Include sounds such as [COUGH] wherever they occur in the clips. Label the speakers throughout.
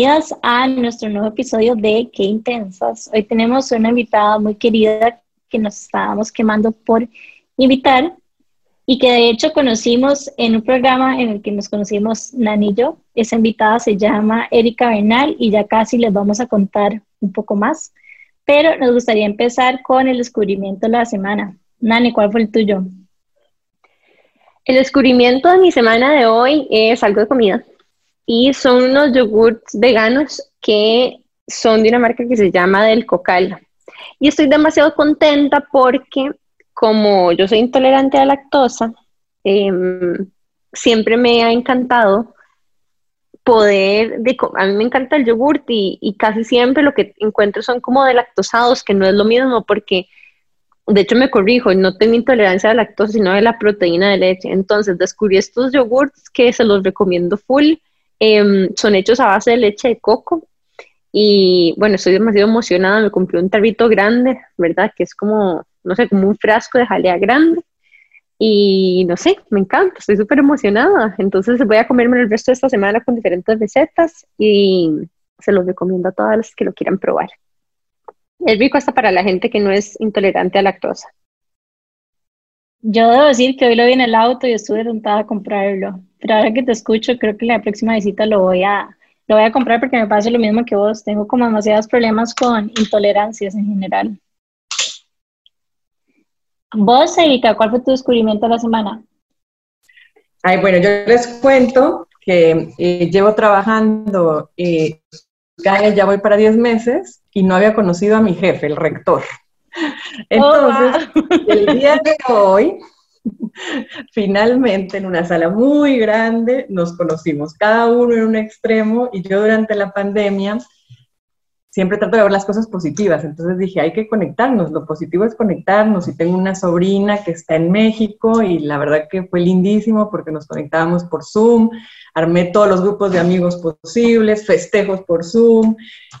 Speaker 1: bienvenidas a nuestro nuevo episodio de Qué Intensas. Hoy tenemos una invitada muy querida que nos estábamos quemando por invitar y que de hecho conocimos en un programa en el que nos conocimos Nani y yo. Esa invitada se llama Erika Bernal y ya casi les vamos a contar un poco más. Pero nos gustaría empezar con el descubrimiento de la semana. Nani, ¿cuál fue el tuyo?
Speaker 2: El descubrimiento de mi semana de hoy es algo de comida y son unos yogurts veganos que son de una marca que se llama Del Cocal. Y estoy demasiado contenta porque como yo soy intolerante a la lactosa, em, siempre me ha encantado poder, de, a mí me encanta el yogurt y, y, casi siempre lo que encuentro son como de lactosados, que no es lo mismo porque, de hecho me corrijo, no tengo intolerancia a la lactosa, sino de la proteína de leche. Entonces descubrí estos yogurts que se los recomiendo full Em, son hechos a base de leche de coco. Y bueno, estoy demasiado emocionada. Me compré un tarrito grande, ¿verdad? Que es como, no sé, como un frasco de jalea grande. Y no sé, me encanta, estoy súper emocionada. Entonces voy a comerme el resto de esta semana con diferentes recetas y se los recomiendo a todas las que lo quieran probar. Es rico hasta para la gente que no es intolerante a lactosa.
Speaker 1: Yo debo decir que hoy lo vi en el auto y estuve tentada a comprarlo. Pero ahora que te escucho, creo que la próxima visita lo voy a, lo voy a comprar porque me pasa lo mismo que vos. Tengo como demasiados problemas con intolerancias en general. Vos, Erika, ¿cuál fue tu descubrimiento de la semana?
Speaker 3: Ay, bueno, yo les cuento que eh, llevo trabajando, eh, ya voy para 10 meses y no había conocido a mi jefe, el rector. [LAUGHS] Entonces, [LAUGHS] el día de hoy, [LAUGHS] finalmente en una sala muy grande, nos conocimos, cada uno en un extremo, y yo durante la pandemia siempre trato de ver las cosas positivas, entonces dije, hay que conectarnos, lo positivo es conectarnos, y tengo una sobrina que está en México, y la verdad que fue lindísimo porque nos conectábamos por Zoom, armé todos los grupos de amigos posibles, festejos por Zoom,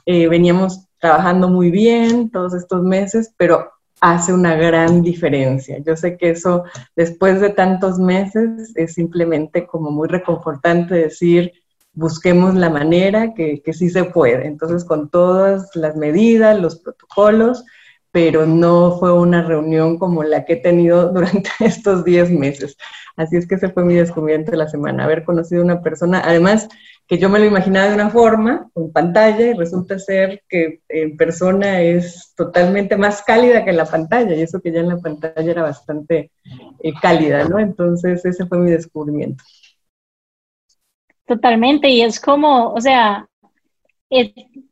Speaker 3: eh, veníamos trabajando muy bien todos estos meses, pero hace una gran diferencia. Yo sé que eso, después de tantos meses, es simplemente como muy reconfortante decir, busquemos la manera que, que sí se puede. Entonces, con todas las medidas, los protocolos, pero no fue una reunión como la que he tenido [LAUGHS] durante estos 10 meses. Así es que ese fue mi descubrimiento de la semana, haber conocido a una persona, además que yo me lo imaginaba de una forma, con pantalla, y resulta ser que en persona es totalmente más cálida que en la pantalla, y eso que ya en la pantalla era bastante eh, cálida, ¿no? Entonces ese fue mi descubrimiento.
Speaker 1: Totalmente, y es como, o sea,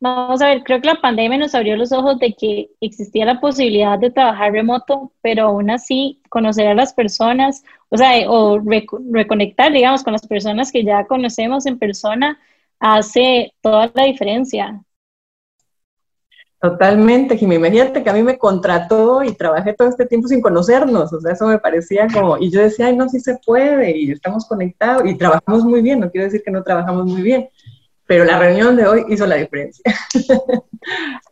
Speaker 1: vamos a ver, creo que la pandemia nos abrió los ojos de que existía la posibilidad de trabajar remoto, pero aún así conocer a las personas, o sea, o reconectar, digamos, con las personas que ya conocemos en persona, hace toda la diferencia.
Speaker 3: Totalmente, Jimmy. Imagínate que a mí me contrató y trabajé todo este tiempo sin conocernos. O sea, eso me parecía como. Y yo decía, ay, no, sí se puede, y estamos conectados, y trabajamos muy bien. No quiero decir que no trabajamos muy bien, pero la reunión de hoy hizo la diferencia. [LAUGHS]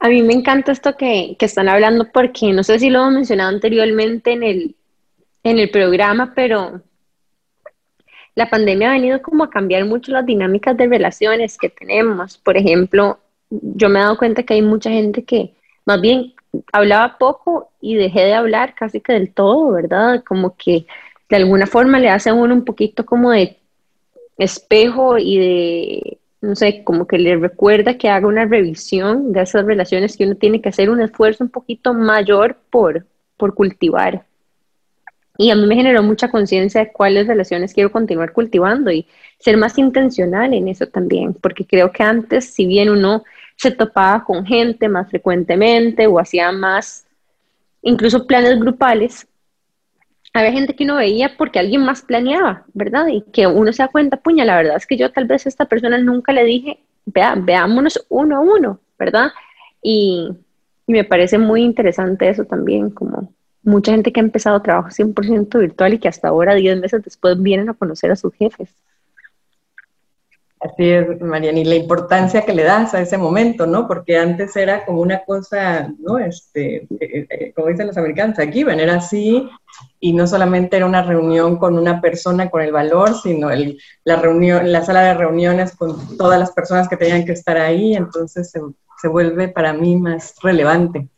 Speaker 2: A mí me encanta esto que, que están hablando, porque no sé si lo hemos mencionado anteriormente en el, en el programa, pero la pandemia ha venido como a cambiar mucho las dinámicas de relaciones que tenemos. Por ejemplo, yo me he dado cuenta que hay mucha gente que más bien hablaba poco y dejé de hablar casi que del todo, ¿verdad? Como que de alguna forma le hace a uno un poquito como de espejo y de, no sé, como que le recuerda que haga una revisión de esas relaciones que uno tiene que hacer un esfuerzo un poquito mayor por, por cultivar. Y a mí me generó mucha conciencia de cuáles relaciones quiero continuar cultivando y ser más intencional en eso también, porque creo que antes, si bien uno se topaba con gente más frecuentemente o hacía más, incluso planes grupales, había gente que uno veía porque alguien más planeaba, ¿verdad? Y que uno se da cuenta, puña, la verdad es que yo tal vez a esta persona nunca le dije, vea, veámonos uno a uno, ¿verdad? Y, y me parece muy interesante eso también, como mucha gente que ha empezado trabajo 100% virtual y que hasta ahora, 10 meses después, vienen a conocer a sus jefes.
Speaker 3: Así es, Mariana, y la importancia que le das a ese momento, ¿no? Porque antes era como una cosa, ¿no? Este, eh, eh, como dicen los americanos, aquí ven, era así, y no solamente era una reunión con una persona con el valor, sino el, la reunión, la sala de reuniones con todas las personas que tenían que estar ahí, entonces se, se vuelve para mí más relevante,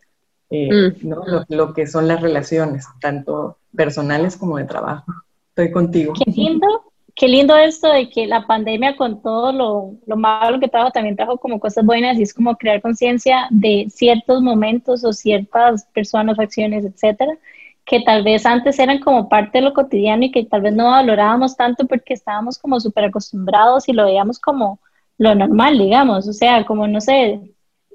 Speaker 3: eh, mm. ¿no? Lo, lo que son las relaciones, tanto personales como de trabajo. Estoy contigo.
Speaker 1: Qué lindo qué lindo esto de que la pandemia con todo lo, lo, malo que trajo también trajo como cosas buenas y es como crear conciencia de ciertos momentos o ciertas personas, acciones, etcétera, que tal vez antes eran como parte de lo cotidiano y que tal vez no valorábamos tanto porque estábamos como súper acostumbrados y lo veíamos como lo normal, digamos, o sea, como no sé,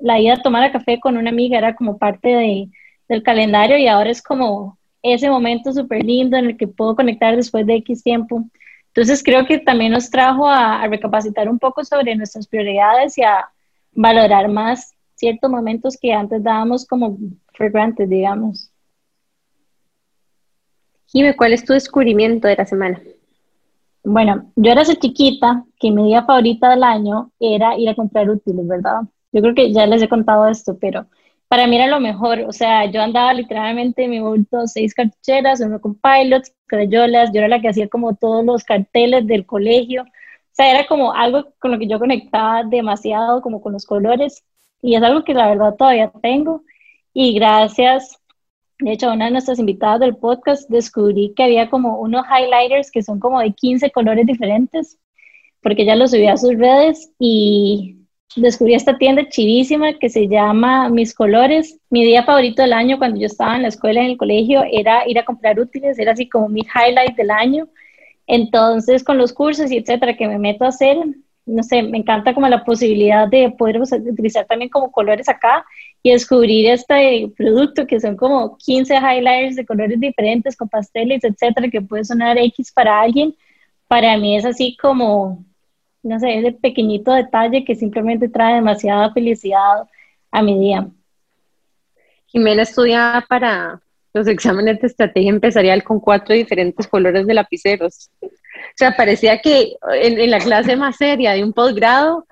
Speaker 1: la ida a tomar café con una amiga era como parte de, del calendario y ahora es como ese momento súper lindo en el que puedo conectar después de X tiempo. Entonces creo que también nos trajo a, recapacitar un poco sobre nuestras prioridades y a valorar más ciertos momentos que antes dábamos como for granted, digamos.
Speaker 2: Jime, ¿cuál es tu descubrimiento de la semana?
Speaker 1: Bueno, yo era esa chiquita que mi día favorita del año era ir a comprar útiles, ¿verdad? Yo creo que ya les he contado esto, pero para mí era lo mejor. O sea, yo andaba literalmente en mi bulto seis cartucheras, uno con pilots, crayolas, yo era la que hacía como todos los carteles del colegio. O sea, era como algo con lo que yo conectaba demasiado, como con los colores. Y es algo que la verdad todavía tengo. Y gracias, de hecho, a una de nuestras invitadas del podcast descubrí que había como unos highlighters que son como de 15 colores diferentes, porque ella los subía a sus redes y descubrí esta tienda chivísima que se llama Mis Colores. Mi día favorito del año cuando yo estaba en la escuela, en el colegio, era ir a comprar útiles, era así como mi highlight del año. Entonces, con los cursos y etcétera que me meto a hacer, no sé, me encanta como la posibilidad de poder utilizar también como colores acá y descubrir este producto que son como 15 highlighters de colores diferentes con pasteles, etcétera, que puede sonar X para alguien. Para mí es así como no sé, ese pequeñito detalle que simplemente trae demasiada felicidad a mi día.
Speaker 2: Jimena estudiaba para los exámenes de estrategia empresarial con cuatro diferentes colores de lapiceros. O sea, parecía que en, la clase más seria de un posgrado,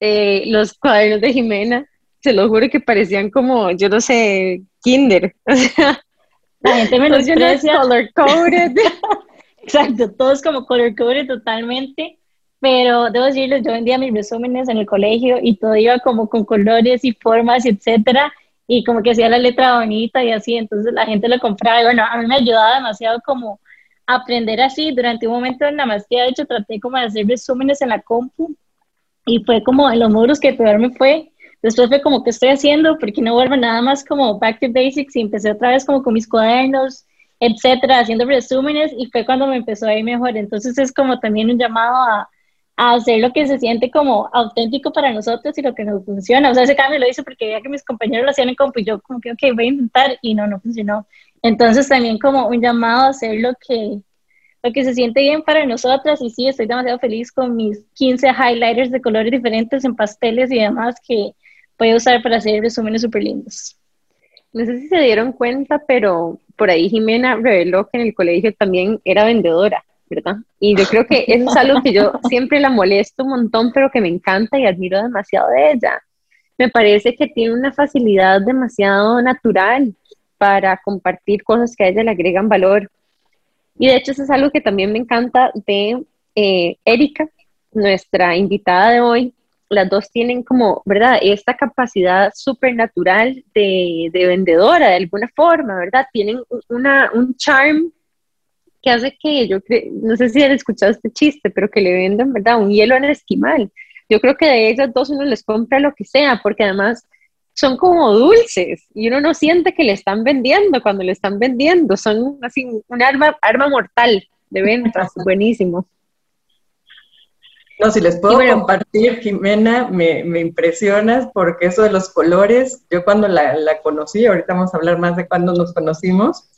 Speaker 2: eh, los cuadernos de Jimena, se lo juro que parecían como, yo no sé, kinder. [LAUGHS] O sea,
Speaker 1: la gente me los color coded. [LAUGHS] Exacto, todos como color coded totalmente. Pero debo decirles, yo vendía mis resúmenes en el colegio y todo iba como con colores y formas, etcétera, y como que hacía la letra bonita y así, entonces la gente lo compraba y bueno, a mí me ayudaba demasiado como aprender así. Durante un momento en la maestría, de hecho, traté como de hacer resúmenes en la compu y fue como en los módulos que peor me fue. Después fue como, ¿qué estoy haciendo? Porque no vuelvo nada más como back to basics y empecé otra vez como con mis cuadernos, etcétera, haciendo resúmenes y fue cuando me empezó a ir mejor. Entonces es como también un llamado a a hacer lo que se siente como auténtico para nosotros y lo que nos funciona. O sea, ese cambio lo hice porque veía que mis compañeros lo hacían en compu y yo como que, ok, voy a intentar y no, no funcionó. Entonces también como un llamado a hacer lo que, lo que se siente bien para nosotras y sí, estoy demasiado feliz con mis 15 highlighters de colores diferentes en pasteles y demás que voy a usar para hacer resúmenes súper lindos.
Speaker 2: No sé si se dieron cuenta, pero por ahí Jimena reveló que en el colegio también era vendedora. ¿Verdad? Y yo creo que eso es algo que yo siempre la molesto un montón, pero que me encanta y admiro demasiado de ella. Me parece que tiene una facilidad demasiado natural para compartir cosas que a ella le agregan valor. Y de hecho eso es algo que también me encanta de eh, Erika, nuestra invitada de hoy. Las dos tienen como, ¿verdad? Esta capacidad súper natural de, de, vendedora de alguna forma, ¿verdad? Tienen una, un charm que hace que yo no sé si han escuchado este chiste, pero que le venden, ¿verdad? Un hielo en el esquimal. Yo creo que de esas dos uno les compra lo que sea, porque además son como dulces y uno no siente que le están vendiendo cuando le están vendiendo. Son así un arma, arma mortal de ventas, [LAUGHS] buenísimo.
Speaker 3: No, si les puedo compartir, Jimena, me, me, impresionas porque eso de los colores, yo cuando la, la conocí, ahorita vamos a hablar más de cuando nos conocimos,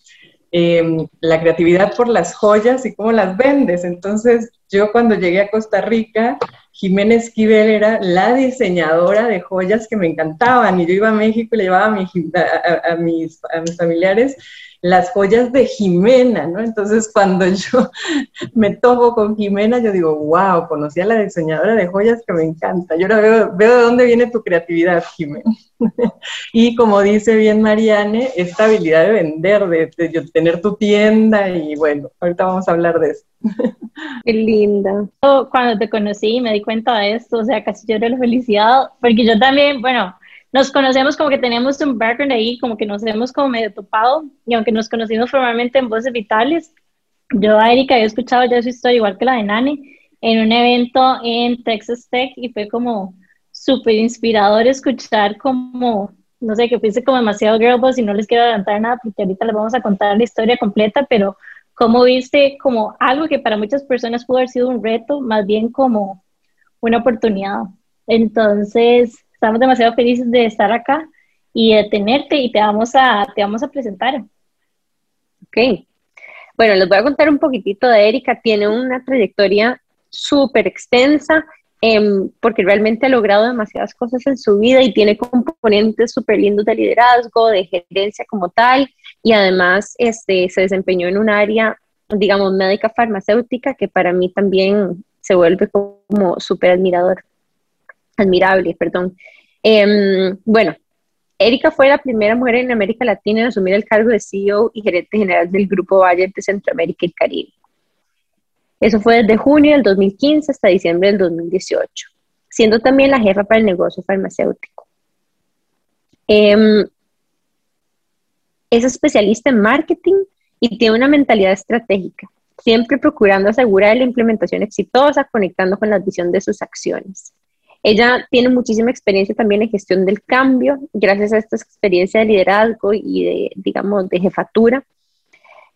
Speaker 3: Em, la creatividad por las joyas y cómo las vendes. Entonces, yo cuando llegué a Costa Rica, Jimena Esquivel era la diseñadora de joyas que me encantaban y yo iba a México y le llevaba a, mis, a, mis, familiares las joyas de Jimena, ¿no? Entonces cuando yo [LAUGHS] me topo con Jimena, yo digo, wow, conocí a la diseñadora de joyas que me encanta. Yo ahora veo, veo de dónde viene tu creatividad, Jimena. [LAUGHS] y como dice bien Mariane, esta habilidad de vender, de, tener tu tienda y bueno, ahorita vamos a hablar de eso. [LAUGHS]
Speaker 2: Qué linda.
Speaker 1: Cuando te conocí me di cuenta de esto, o sea, casi lloré la felicidad, porque yo también, bueno, nos conocemos como que teníamos un background ahí, como que nos hemos como medio topado, y aunque nos conocimos formalmente en Voces Vitales, yo a Erika había escuchado ya su historia, igual que la de Nani, en un evento en Texas Tech, y fue como súper inspirador escuchar como, no sé, que fuese como demasiado girlboss y no les quiero adelantar nada, porque ahorita les vamos a contar la historia completa, pero cómo viste como algo que para muchas personas pudo haber sido un reto, más bien como una oportunidad. Entonces, estamos demasiado felices de estar acá y de tenerte y te vamos a, te vamos a presentar.
Speaker 2: Ok. Bueno, les voy a contar un poquitito de Erika. Tiene una trayectoria súper extensa em, porque realmente ha logrado demasiadas cosas en su vida y tiene componentes súper lindos de liderazgo, de gerencia como tal y además este, se desempeñó en un área, digamos, médica farmacéutica que para mí también se vuelve como súper admirador admirable, perdón. Em, bueno, Erika fue la primera mujer en América Latina en asumir el cargo de CEO y gerente general del Grupo Bayer de Centroamérica y Caribe. Eso fue desde junio del 2015 hasta diciembre del 2018, siendo también la jefa para el negocio farmacéutico. Em, es especialista en marketing y tiene una mentalidad estratégica, siempre procurando asegurar la implementación exitosa, conectando con la visión de sus acciones. Ella tiene muchísima experiencia también en gestión del cambio, gracias a esta experiencia de liderazgo y de, digamos, de jefatura.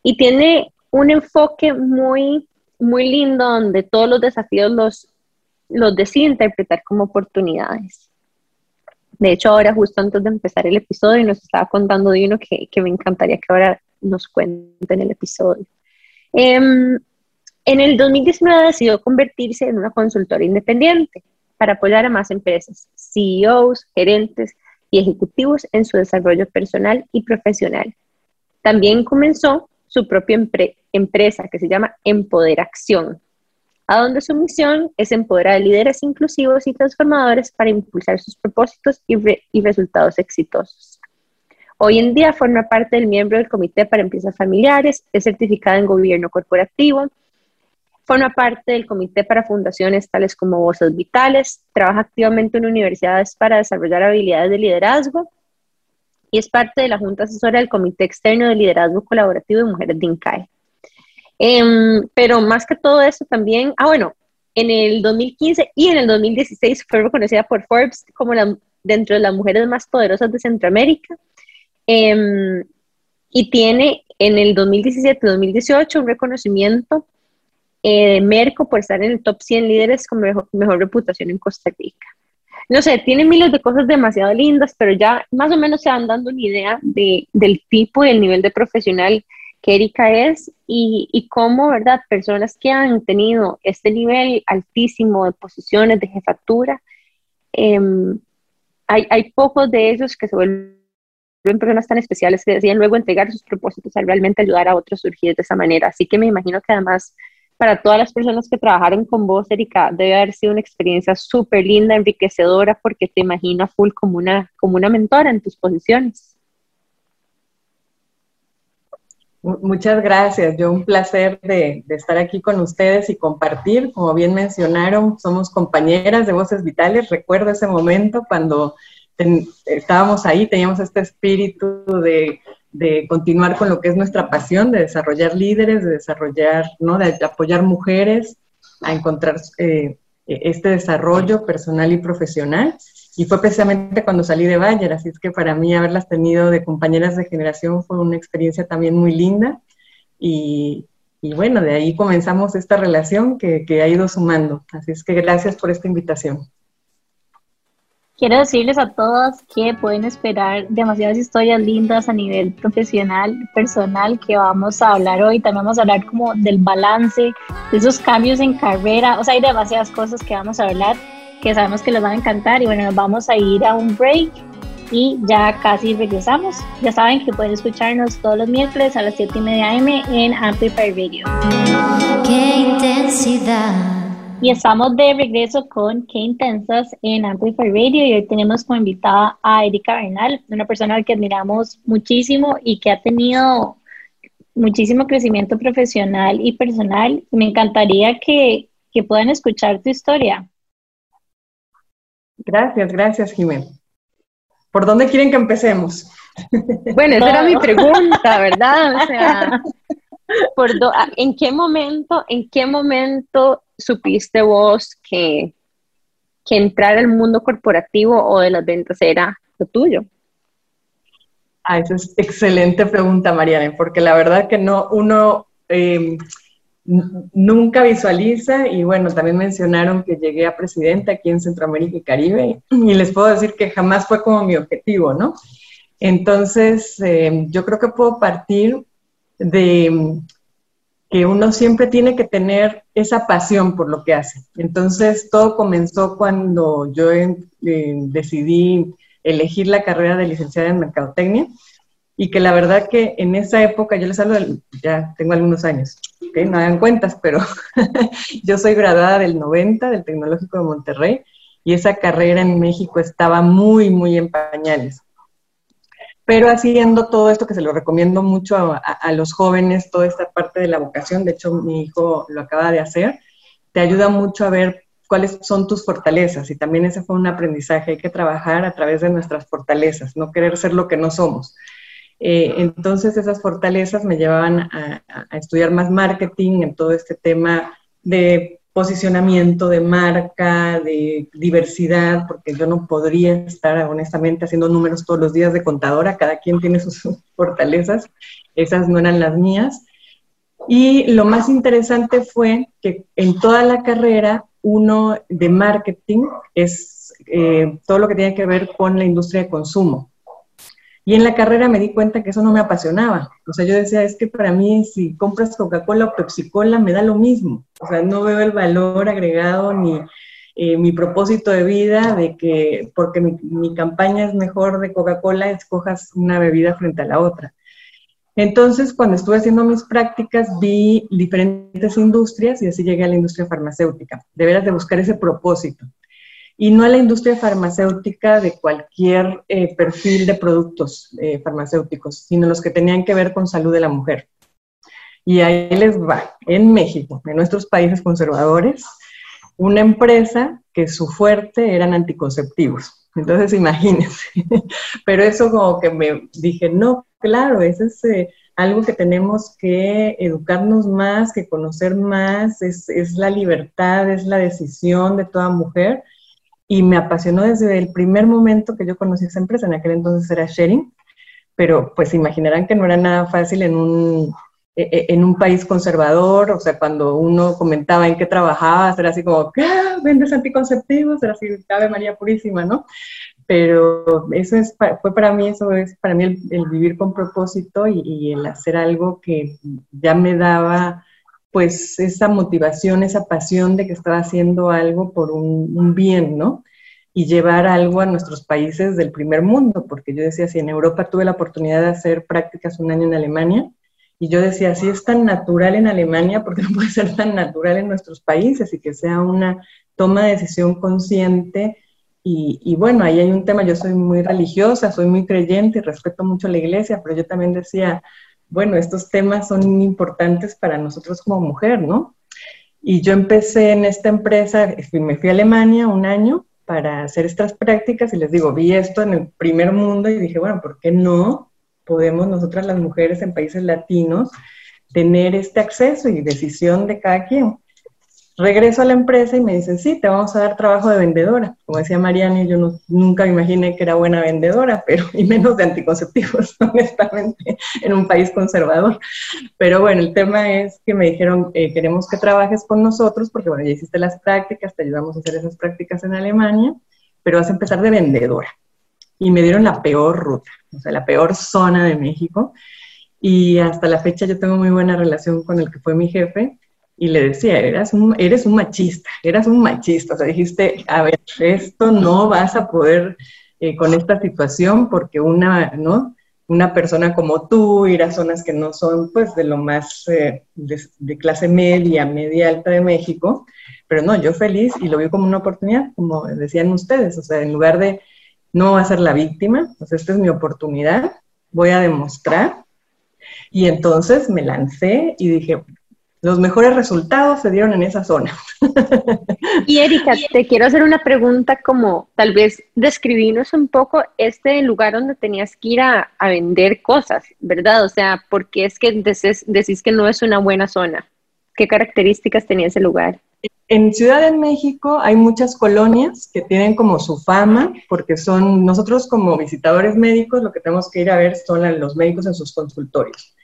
Speaker 2: Y tiene un enfoque muy, muy lindo donde todos los desafíos los, los decide interpretar como oportunidades. De hecho, ahora justo antes de empezar el episodio nos estaba contando de uno que, que me encantaría que ahora nos cuente en el episodio. Em, en el 2019 decidió convertirse en una consultora independiente para apoyar a más empresas, CEOs, gerentes y ejecutivos en su desarrollo personal y profesional. También comenzó su propia empresa que se llama Empoderacción, a donde su misión es empoderar a líderes inclusivos y transformadores para impulsar sus propósitos y, y resultados exitosos. Hoy en día forma parte del miembro del Comité para Empresas Familiares, es certificada en Gobierno Corporativo, Forma parte del comité para fundaciones tales como Voces Vitales, trabaja activamente en universidades para desarrollar habilidades de liderazgo y es parte de la Junta Asesora del Comité Externo de Liderazgo Colaborativo de Mujeres de INCAE. Em, pero más que todo eso también, ah bueno, en el 2015 y en el 2016 fue reconocida por Forbes como la, dentro de las mujeres más poderosas de Centroamérica. Em, y tiene en el 2017-2018 un reconocimiento eh, Merco por estar en el top 100 líderes con mejor, reputación en Costa Rica. No sé, tiene miles de cosas demasiado lindas, pero ya más o menos se van dando una idea de, del tipo y el nivel de profesional que Erika es y, y, cómo, ¿verdad? Personas que han tenido este nivel altísimo de posiciones de jefatura, em, hay, hay pocos de ellos que se vuelven personas tan especiales que deciden luego entregar sus propósitos al realmente ayudar a otros a surgir de esa manera. Así que me imagino que además para todas las personas que trabajaron con vos, Erika, debe haber sido una experiencia súper linda, enriquecedora, porque te imagino a full como una, como una mentora en tus posiciones.
Speaker 3: Muchas gracias, yo un placer de, estar aquí con ustedes y compartir. Como bien mencionaron, somos compañeras de Voces Vitales. Recuerdo ese momento cuando estábamos ahí, teníamos este espíritu de de continuar con lo que es nuestra pasión, de desarrollar líderes, de desarrollar, ¿no? De apoyar mujeres a encontrar eh, este desarrollo personal y profesional. Y fue precisamente cuando salí de Bayer, así es que para mí haberlas tenido de compañeras de generación fue una experiencia también muy linda. Y, y bueno, de ahí comenzamos esta relación que, que ha ido sumando. Así es que gracias por esta invitación.
Speaker 1: Quiero decirles a todos que pueden esperar demasiadas historias lindas a nivel profesional, personal, que vamos a hablar hoy. También vamos a hablar como del balance, de esos cambios en carrera. O sea, hay demasiadas cosas que vamos a hablar que sabemos que les van a encantar. Y bueno, nos vamos a ir a un break y ya casi regresamos. Ya saben que pueden escucharnos todos los miércoles a las 7 y media AM en Amplify Radio. ¡Qué intensidad! Y estamos de regreso con Qué Intensas en Amplify Radio y hoy tenemos como invitada a Erika Bernal, una persona que admiramos muchísimo y que ha tenido muchísimo crecimiento profesional y personal. Me encantaría que, que puedan escuchar tu historia.
Speaker 3: Gracias, gracias, Jiménez. ¿Por dónde quieren que empecemos?
Speaker 2: Bueno, esa era mi pregunta, [LAUGHS] ¿verdad? O sea, ¿en qué momento, en qué momento supiste vos que, que entrar al mundo corporativo o de las ventas era lo tuyo?
Speaker 3: Ah, esa es excelente pregunta, Mariana, porque la verdad que no, uno em, nunca visualiza, y bueno, también mencionaron que llegué a presidenta aquí en Centroamérica y Caribe, y les puedo decir que jamás fue como mi objetivo, ¿no? Entonces, em, yo creo que puedo partir de que uno siempre tiene que tener esa pasión por lo que hace. Entonces, todo comenzó cuando yo decidí elegir la carrera de licenciada en Mercadotecnia y que la verdad que en esa época, yo les hablo, ya tengo algunos años, no hagan cuentas, pero [LAUGHS] yo soy graduada del 90 del Tecnológico de Monterrey y esa carrera en México estaba muy, muy en pañales pero haciendo todo esto que se lo recomiendo mucho a, los jóvenes, toda esta parte de la vocación, de hecho mi hijo lo acaba de hacer, te ayuda mucho a ver cuáles son tus fortalezas y también ese fue un aprendizaje, hay que trabajar a través de nuestras fortalezas, no querer ser lo que no somos. Eh, entonces esas fortalezas me llevaban a, a estudiar más marketing en todo este tema de posicionamiento de marca, de diversidad, porque yo no podría estar honestamente haciendo números todos los días de contadora, cada quien tiene sus [LAUGHS] fortalezas, esas no eran las mías. Y lo más interesante fue que en toda la carrera, uno de marketing es eh, todo lo que tiene que ver con la industria de consumo. Y en la carrera me di cuenta que eso no me apasionaba. O sea, yo decía, es que para mí si compras Coca-Cola o Pepsi-Cola me da lo mismo. O sea, no veo el valor agregado ni eh, mi propósito de vida de que porque mi, mi campaña es mejor de Coca-Cola, escojas una bebida frente a la otra. Entonces, cuando estuve haciendo mis prácticas, vi diferentes industrias y así llegué a la industria farmacéutica. De veras de buscar ese propósito y no a la industria farmacéutica de cualquier eh, perfil de productos eh, farmacéuticos, sino los que tenían que ver con salud de la mujer. Y ahí les va, en México, en nuestros países conservadores, una empresa que su fuerte eran anticonceptivos. Entonces, imagínense. [LAUGHS] Pero eso como que me dije, no, claro, eso es eh, algo que tenemos que educarnos más, que conocer más, es, es la libertad, es la decisión de toda mujer y me apasionó desde el primer momento que yo conocí esa empresa, en aquel entonces era Sharing, pero pues imaginarán que no era nada fácil en un, e, e, en un país conservador, o sea, cuando uno comentaba en qué trabajaba, era así como, ¿qué? ¿Vendes anticonceptivos? Era así, Ave María Purísima, ¿no? Pero eso es, fue para mí, eso es para mí el, vivir con propósito y, y el hacer algo que ya me daba pues esa motivación, esa pasión de que estaba haciendo algo por un, bien, ¿no? Y llevar algo a nuestros países del primer mundo, porque yo decía, si en Europa tuve la oportunidad de hacer prácticas un año en Alemania, y yo decía, si es tan natural en Alemania, ¿por qué no puede ser tan natural en nuestros países? Y que sea una toma de decisión consciente. Y, y, bueno, ahí hay un tema, yo soy muy religiosa, soy muy creyente y respeto mucho la iglesia, pero yo también decía, bueno, estos temas son importantes para nosotros como mujer, ¿no? Y yo empecé en esta empresa, me fui a Alemania un año para hacer estas prácticas y les digo, vi esto en el primer mundo y dije, bueno, ¿por qué no podemos nosotras las mujeres en países latinos tener este acceso y decisión de cada quien? Regreso a la empresa y me dicen, sí, te vamos a dar trabajo de vendedora. Como decía Mariana, yo nunca me imaginé que era buena vendedora, pero y menos de anticonceptivos, [LAUGHS] honestamente, en un país conservador. Pero bueno, el tema es que me dijeron, eh, queremos que trabajes con nosotros, porque bueno, ya hiciste las prácticas, te ayudamos a hacer esas prácticas en Alemania, pero vas a empezar de vendedora. Y me dieron la peor ruta, o sea, la peor zona de México. Y hasta la fecha yo tengo muy buena relación con el que fue mi jefe, y le decía, eras un, eres un machista, eras un machista, o sea, dijiste, a ver, esto no vas a poder eh, con esta situación, porque una, ¿no? Una persona como tú ir a zonas que no son pues de lo más eh, de, clase media, media alta de México, pero no, yo feliz y lo vi como una oportunidad, como decían ustedes, o sea, en lugar de no a ser la víctima, pues esta es mi oportunidad, voy a demostrar. Y entonces me lancé y dije, los mejores resultados se dieron en esa zona.
Speaker 2: Y Erika, [LAUGHS] te quiero hacer una pregunta como tal vez describirnos un poco este lugar donde tenías que ir a, vender cosas, ¿verdad? O sea, ¿por qué es que decís, decís que no es una buena zona? ¿Qué características tenía ese lugar?
Speaker 3: En Ciudad de México hay muchas colonias que tienen como su fama, porque son nosotros como visitadores médicos lo que tenemos que ir a ver son los médicos en sus consultorios.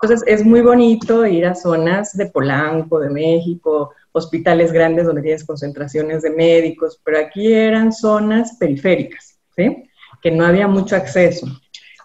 Speaker 3: Entonces es muy bonito ir a zonas de Polanco, de México, hospitales grandes donde tienes concentraciones de médicos, pero aquí eran zonas periféricas, ¿sí? Que no había mucho acceso.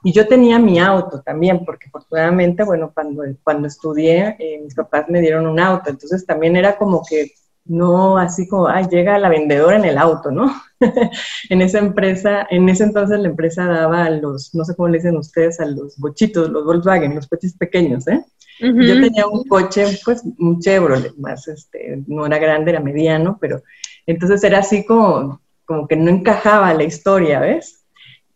Speaker 3: Y yo tenía mi auto también, porque afortunadamente, bueno, cuando, cuando estudié, eh, mis papás me dieron un auto, entonces también era como que no así como, ay, llega la vendedora en el auto, ¿no? [LAUGHS] en esa empresa, en ese entonces la empresa daba a los, no sé cómo le dicen ustedes, a los bochitos, los Volkswagen, los coches pequeños, ¿eh? Yo tenía un coche, pues, un Chevrolet, más, este, no era grande, era mediano, pero entonces era así como, como que no encajaba la historia, ¿ves?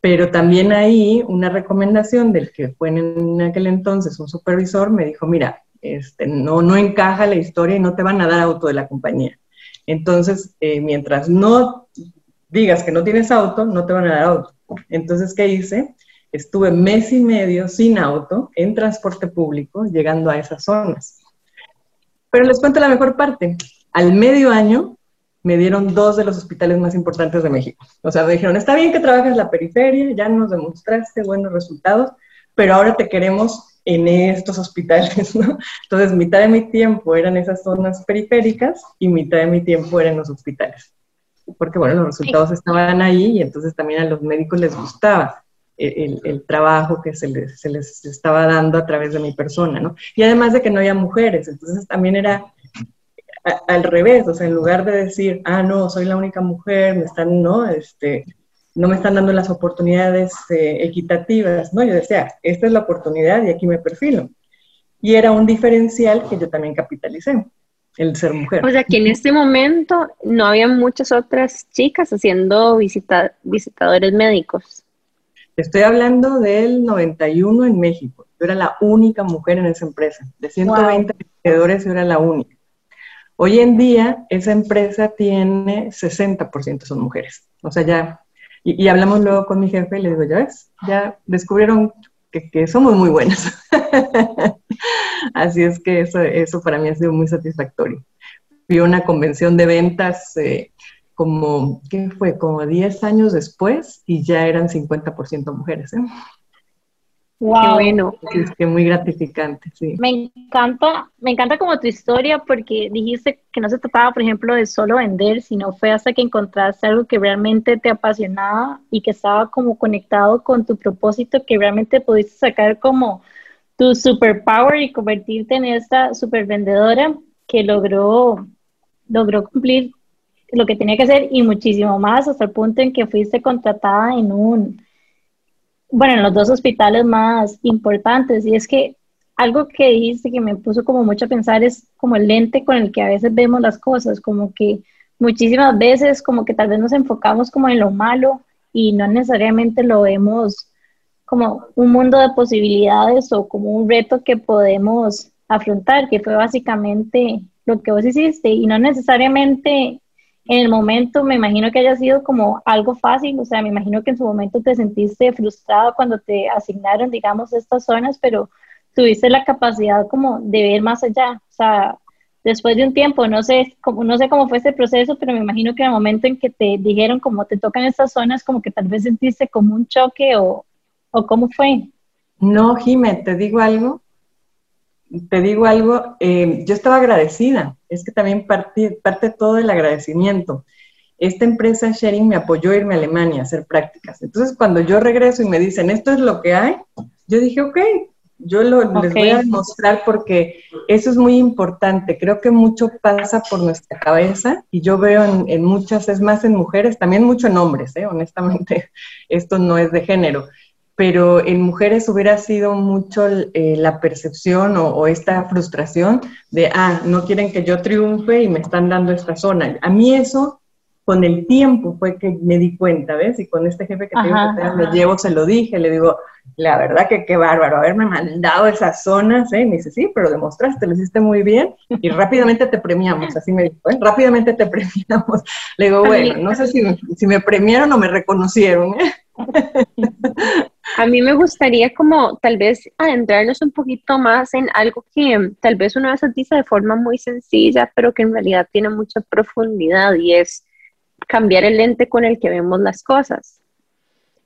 Speaker 3: Pero también ahí una recomendación del que fue en aquel entonces un supervisor me dijo, mira, este, no, no encaja la historia y no te van a dar auto de la compañía. Entonces, eh, mientras no digas que no tienes auto, no te van a dar auto. Entonces, ¿qué hice? Estuve mes y medio sin auto, en transporte público, llegando a esas zonas. Pero les cuento la mejor parte. Al medio año me dieron dos de los hospitales más importantes de México. O sea, me dijeron, está bien que trabajes en la periferia, ya nos demostraste buenos resultados, pero ahora te queremos en estos hospitales, [LAUGHS] ¿no? Entonces, mitad de mi tiempo eran esas zonas periféricas y mitad de mi tiempo eran los hospitales. Porque, bueno, los resultados estaban ahí y entonces también a los médicos les gustaba el, trabajo que se les, se les, estaba dando a través de mi persona, ¿no? Y además de que no había mujeres, entonces también era al revés, o sea, en lugar de decir, ah, no, soy la única mujer, me están, ¿no? Este, no me están dando las oportunidades eh, equitativas, ¿no? Yo decía, esta es la oportunidad y aquí me perfilo. Y era un diferencial que yo también capitalicé, el ser mujer.
Speaker 2: O sea, que en este momento no había muchas otras chicas haciendo visitadores médicos.
Speaker 3: Estoy hablando del 91 en México. Yo era la única mujer en esa empresa. De 120 wow. yo era la única. Hoy en día, esa empresa tiene 60% son mujeres. O sea, ya y, hablamos luego con mi jefe y le digo, ya ves, ya descubrieron que, somos muy buenas. [LAUGHS] Así es que eso, eso para mí ha sido muy satisfactorio. Fui a una convención de ventas eh, como, ¿qué fue? Como 10 años después y ya eran 50% mujeres. ¿eh?
Speaker 1: Wow. bueno.
Speaker 3: Es que muy gratificante, sí.
Speaker 1: Me encanta, me encanta como tu historia porque dijiste que no se trataba, por ejemplo, de solo vender, sino fue hasta que encontraste algo que realmente te apasionaba y que estaba como conectado con tu propósito, que realmente pudiste sacar como tu superpower y convertirte en esta super vendedora que logró, logró cumplir lo que tenía que hacer y muchísimo más hasta el punto en que fuiste contratada en un bueno, en los dos hospitales más importantes. Y es que algo que dijiste que me puso como mucho a pensar es como el lente con el que a veces vemos las cosas, como que muchísimas veces como que tal vez nos enfocamos como en lo malo y no necesariamente lo vemos como un mundo de posibilidades o como un reto que podemos afrontar, que fue básicamente lo que vos hiciste y no necesariamente en el momento me imagino que haya sido como algo fácil, o sea, me imagino que en su momento te sentiste frustrado cuando te asignaron, digamos, estas zonas, pero tuviste la capacidad como de ver más allá, o sea, después de un tiempo, no sé cómo, no sé cómo fue ese proceso, pero me imagino que en el momento en que te dijeron como te tocan estas zonas, como que tal vez sentiste como un choque o, o cómo fue.
Speaker 3: No, Jimé, te digo algo, te digo algo, eh, yo estaba agradecida, es que también parte, parte todo del agradecimiento. Esta empresa Sharing me apoyó a irme a Alemania a hacer prácticas. Entonces, cuando yo regreso y me dicen, esto es lo que hay, yo dije, ok, Yo lo, les voy a demostrar porque eso es muy importante. Creo que mucho pasa por nuestra cabeza y yo veo en, muchas, es más en mujeres, también mucho en hombres, ¿eh? honestamente, [LAUGHS] esto no es de género, pero en mujeres hubiera sido mucho eh, la percepción o, o, esta frustración de, ah, no quieren que yo triunfe y me están dando esta zona. A mí eso con el tiempo fue que me di cuenta, ¿ves? Y con este jefe que tengo que me llevo, se lo dije, le digo, la verdad que qué bárbaro haberme mandado esas zonas, ¿eh? Me dice, sí, pero demostraste, lo hiciste muy bien y rápidamente te premiamos, así me dijo, ¿eh? Rápidamente te [LAUGHS] premiamos. Le digo, bueno, no sé si, si me premiaron o me reconocieron, ¿eh? [LAUGHS]
Speaker 2: A mí me gustaría como tal vez adentrarnos un poquito más en algo que tal vez una vez dice de forma muy sencilla, pero que en realidad tiene mucha profundidad y es cambiar el lente con el que vemos las cosas.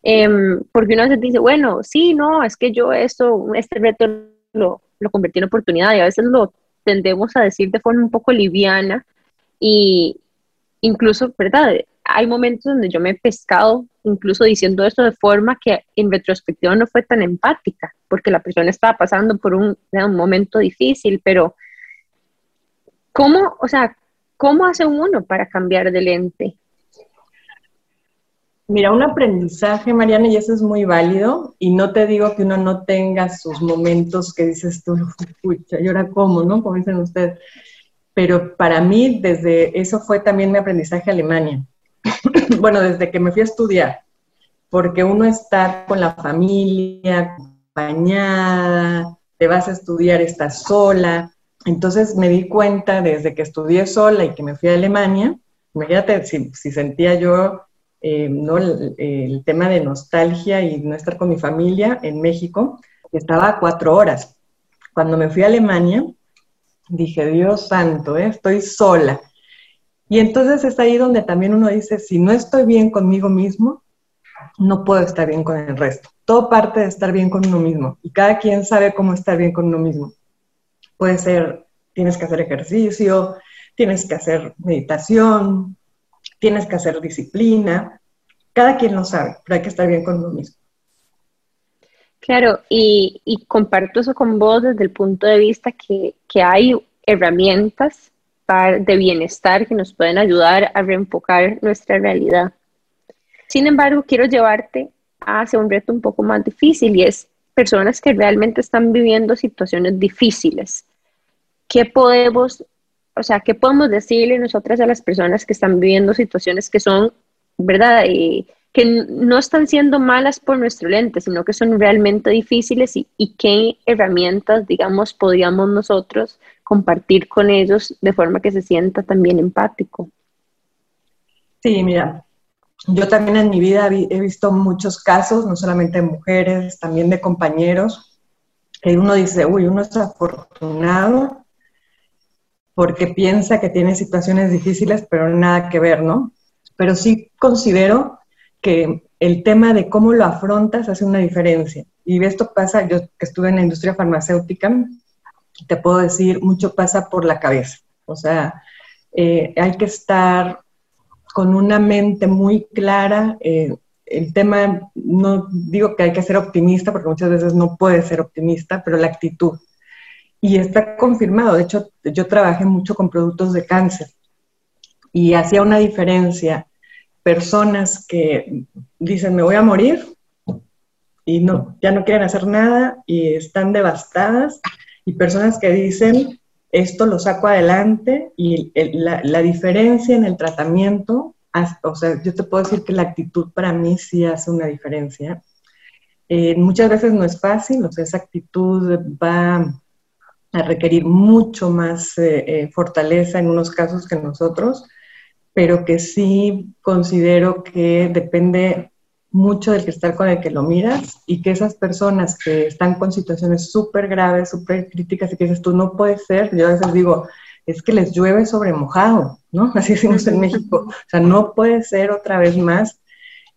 Speaker 2: Em, porque uno se dice, bueno, sí, no, es que yo esto, este reto lo, lo convertí en oportunidad y a veces lo tendemos a decir de forma un poco liviana y incluso, ¿verdad? Hay momentos donde yo me he pescado incluso diciendo esto de forma que en retrospectiva no fue tan empática, porque la persona estaba pasando por un, un momento difícil, pero ¿cómo, o sea, cómo hace uno para cambiar de lente?
Speaker 3: Mira, un aprendizaje, Mariana, y eso es muy válido, y no te digo que uno no tenga sus momentos que dices tú, pucha, ¿y ahora cómo, no? Como dicen ustedes. Pero para mí, desde eso fue también mi aprendizaje a Alemania. [COUGHS] bueno, desde que me fui a estudiar, porque uno está con la familia, acompañada, te vas a estudiar, estás sola. Entonces me di cuenta desde que estudié sola y que me fui a Alemania, imagínate si, sentía yo eh, ¿no? El, tema de nostalgia y no estar con mi familia en México, estaba a cuatro horas. Cuando me fui a Alemania, dije, Dios santo, ¿eh? estoy sola. Y entonces es ahí donde también uno dice, si no estoy bien conmigo mismo, no puedo estar bien con el resto. Todo parte de estar bien con uno mismo. Y cada quien sabe cómo estar bien con uno mismo. Puede ser, tienes que hacer ejercicio, tienes que hacer meditación, tienes que hacer disciplina. Cada quien lo sabe, pero hay que estar bien con uno mismo.
Speaker 2: Claro, y, comparto eso con vos desde el punto de vista que, hay herramientas de bienestar que nos pueden ayudar a reenfocar nuestra realidad. Sin embargo, quiero llevarte hacia un reto un poco más difícil y es personas que realmente están viviendo situaciones difíciles. ¿Qué podemos o sea, ¿qué podemos decirle nosotras a las personas que están viviendo situaciones que son, ¿verdad? Y que no están siendo malas por nuestro lente, sino que son realmente difíciles y, qué herramientas, digamos, podríamos nosotros compartir con ellos de forma que se sienta también empático.
Speaker 3: Sí, mira, yo también en mi vida he visto muchos casos, no solamente de mujeres, también de compañeros, que uno dice, uy, uno es afortunado porque piensa que tiene situaciones difíciles, pero nada que ver, ¿no? Pero sí considero que el tema de cómo lo afrontas hace una diferencia. Y esto pasa, yo que estuve en la industria farmacéutica, te puedo decir, mucho pasa por la cabeza. O sea, eh, hay que estar con una mente muy clara. Eh, el tema, no digo que hay que ser optimista, porque muchas veces no puede ser optimista, pero la actitud. Y está confirmado. De hecho, yo trabajé mucho con productos de cáncer y hacía una diferencia. Personas que dicen, me voy a morir y no, ya no quieren hacer nada y están devastadas. Y personas que dicen, esto lo saco adelante y la, diferencia en el tratamiento, o sea, yo te puedo decir que la actitud para mí sí hace una diferencia. Eh, muchas veces no es fácil, o sea, esa actitud va a requerir mucho más eh, eh, fortaleza en unos casos que en nosotros, pero que sí considero que depende mucho del que estar con el que lo miras y que esas personas que están con situaciones súper graves, súper críticas y que dices tú no puede ser, yo a veces digo, es que les llueve sobre mojado, ¿no? [LAUGHS] Así decimos en México, o sea, no puede ser otra vez más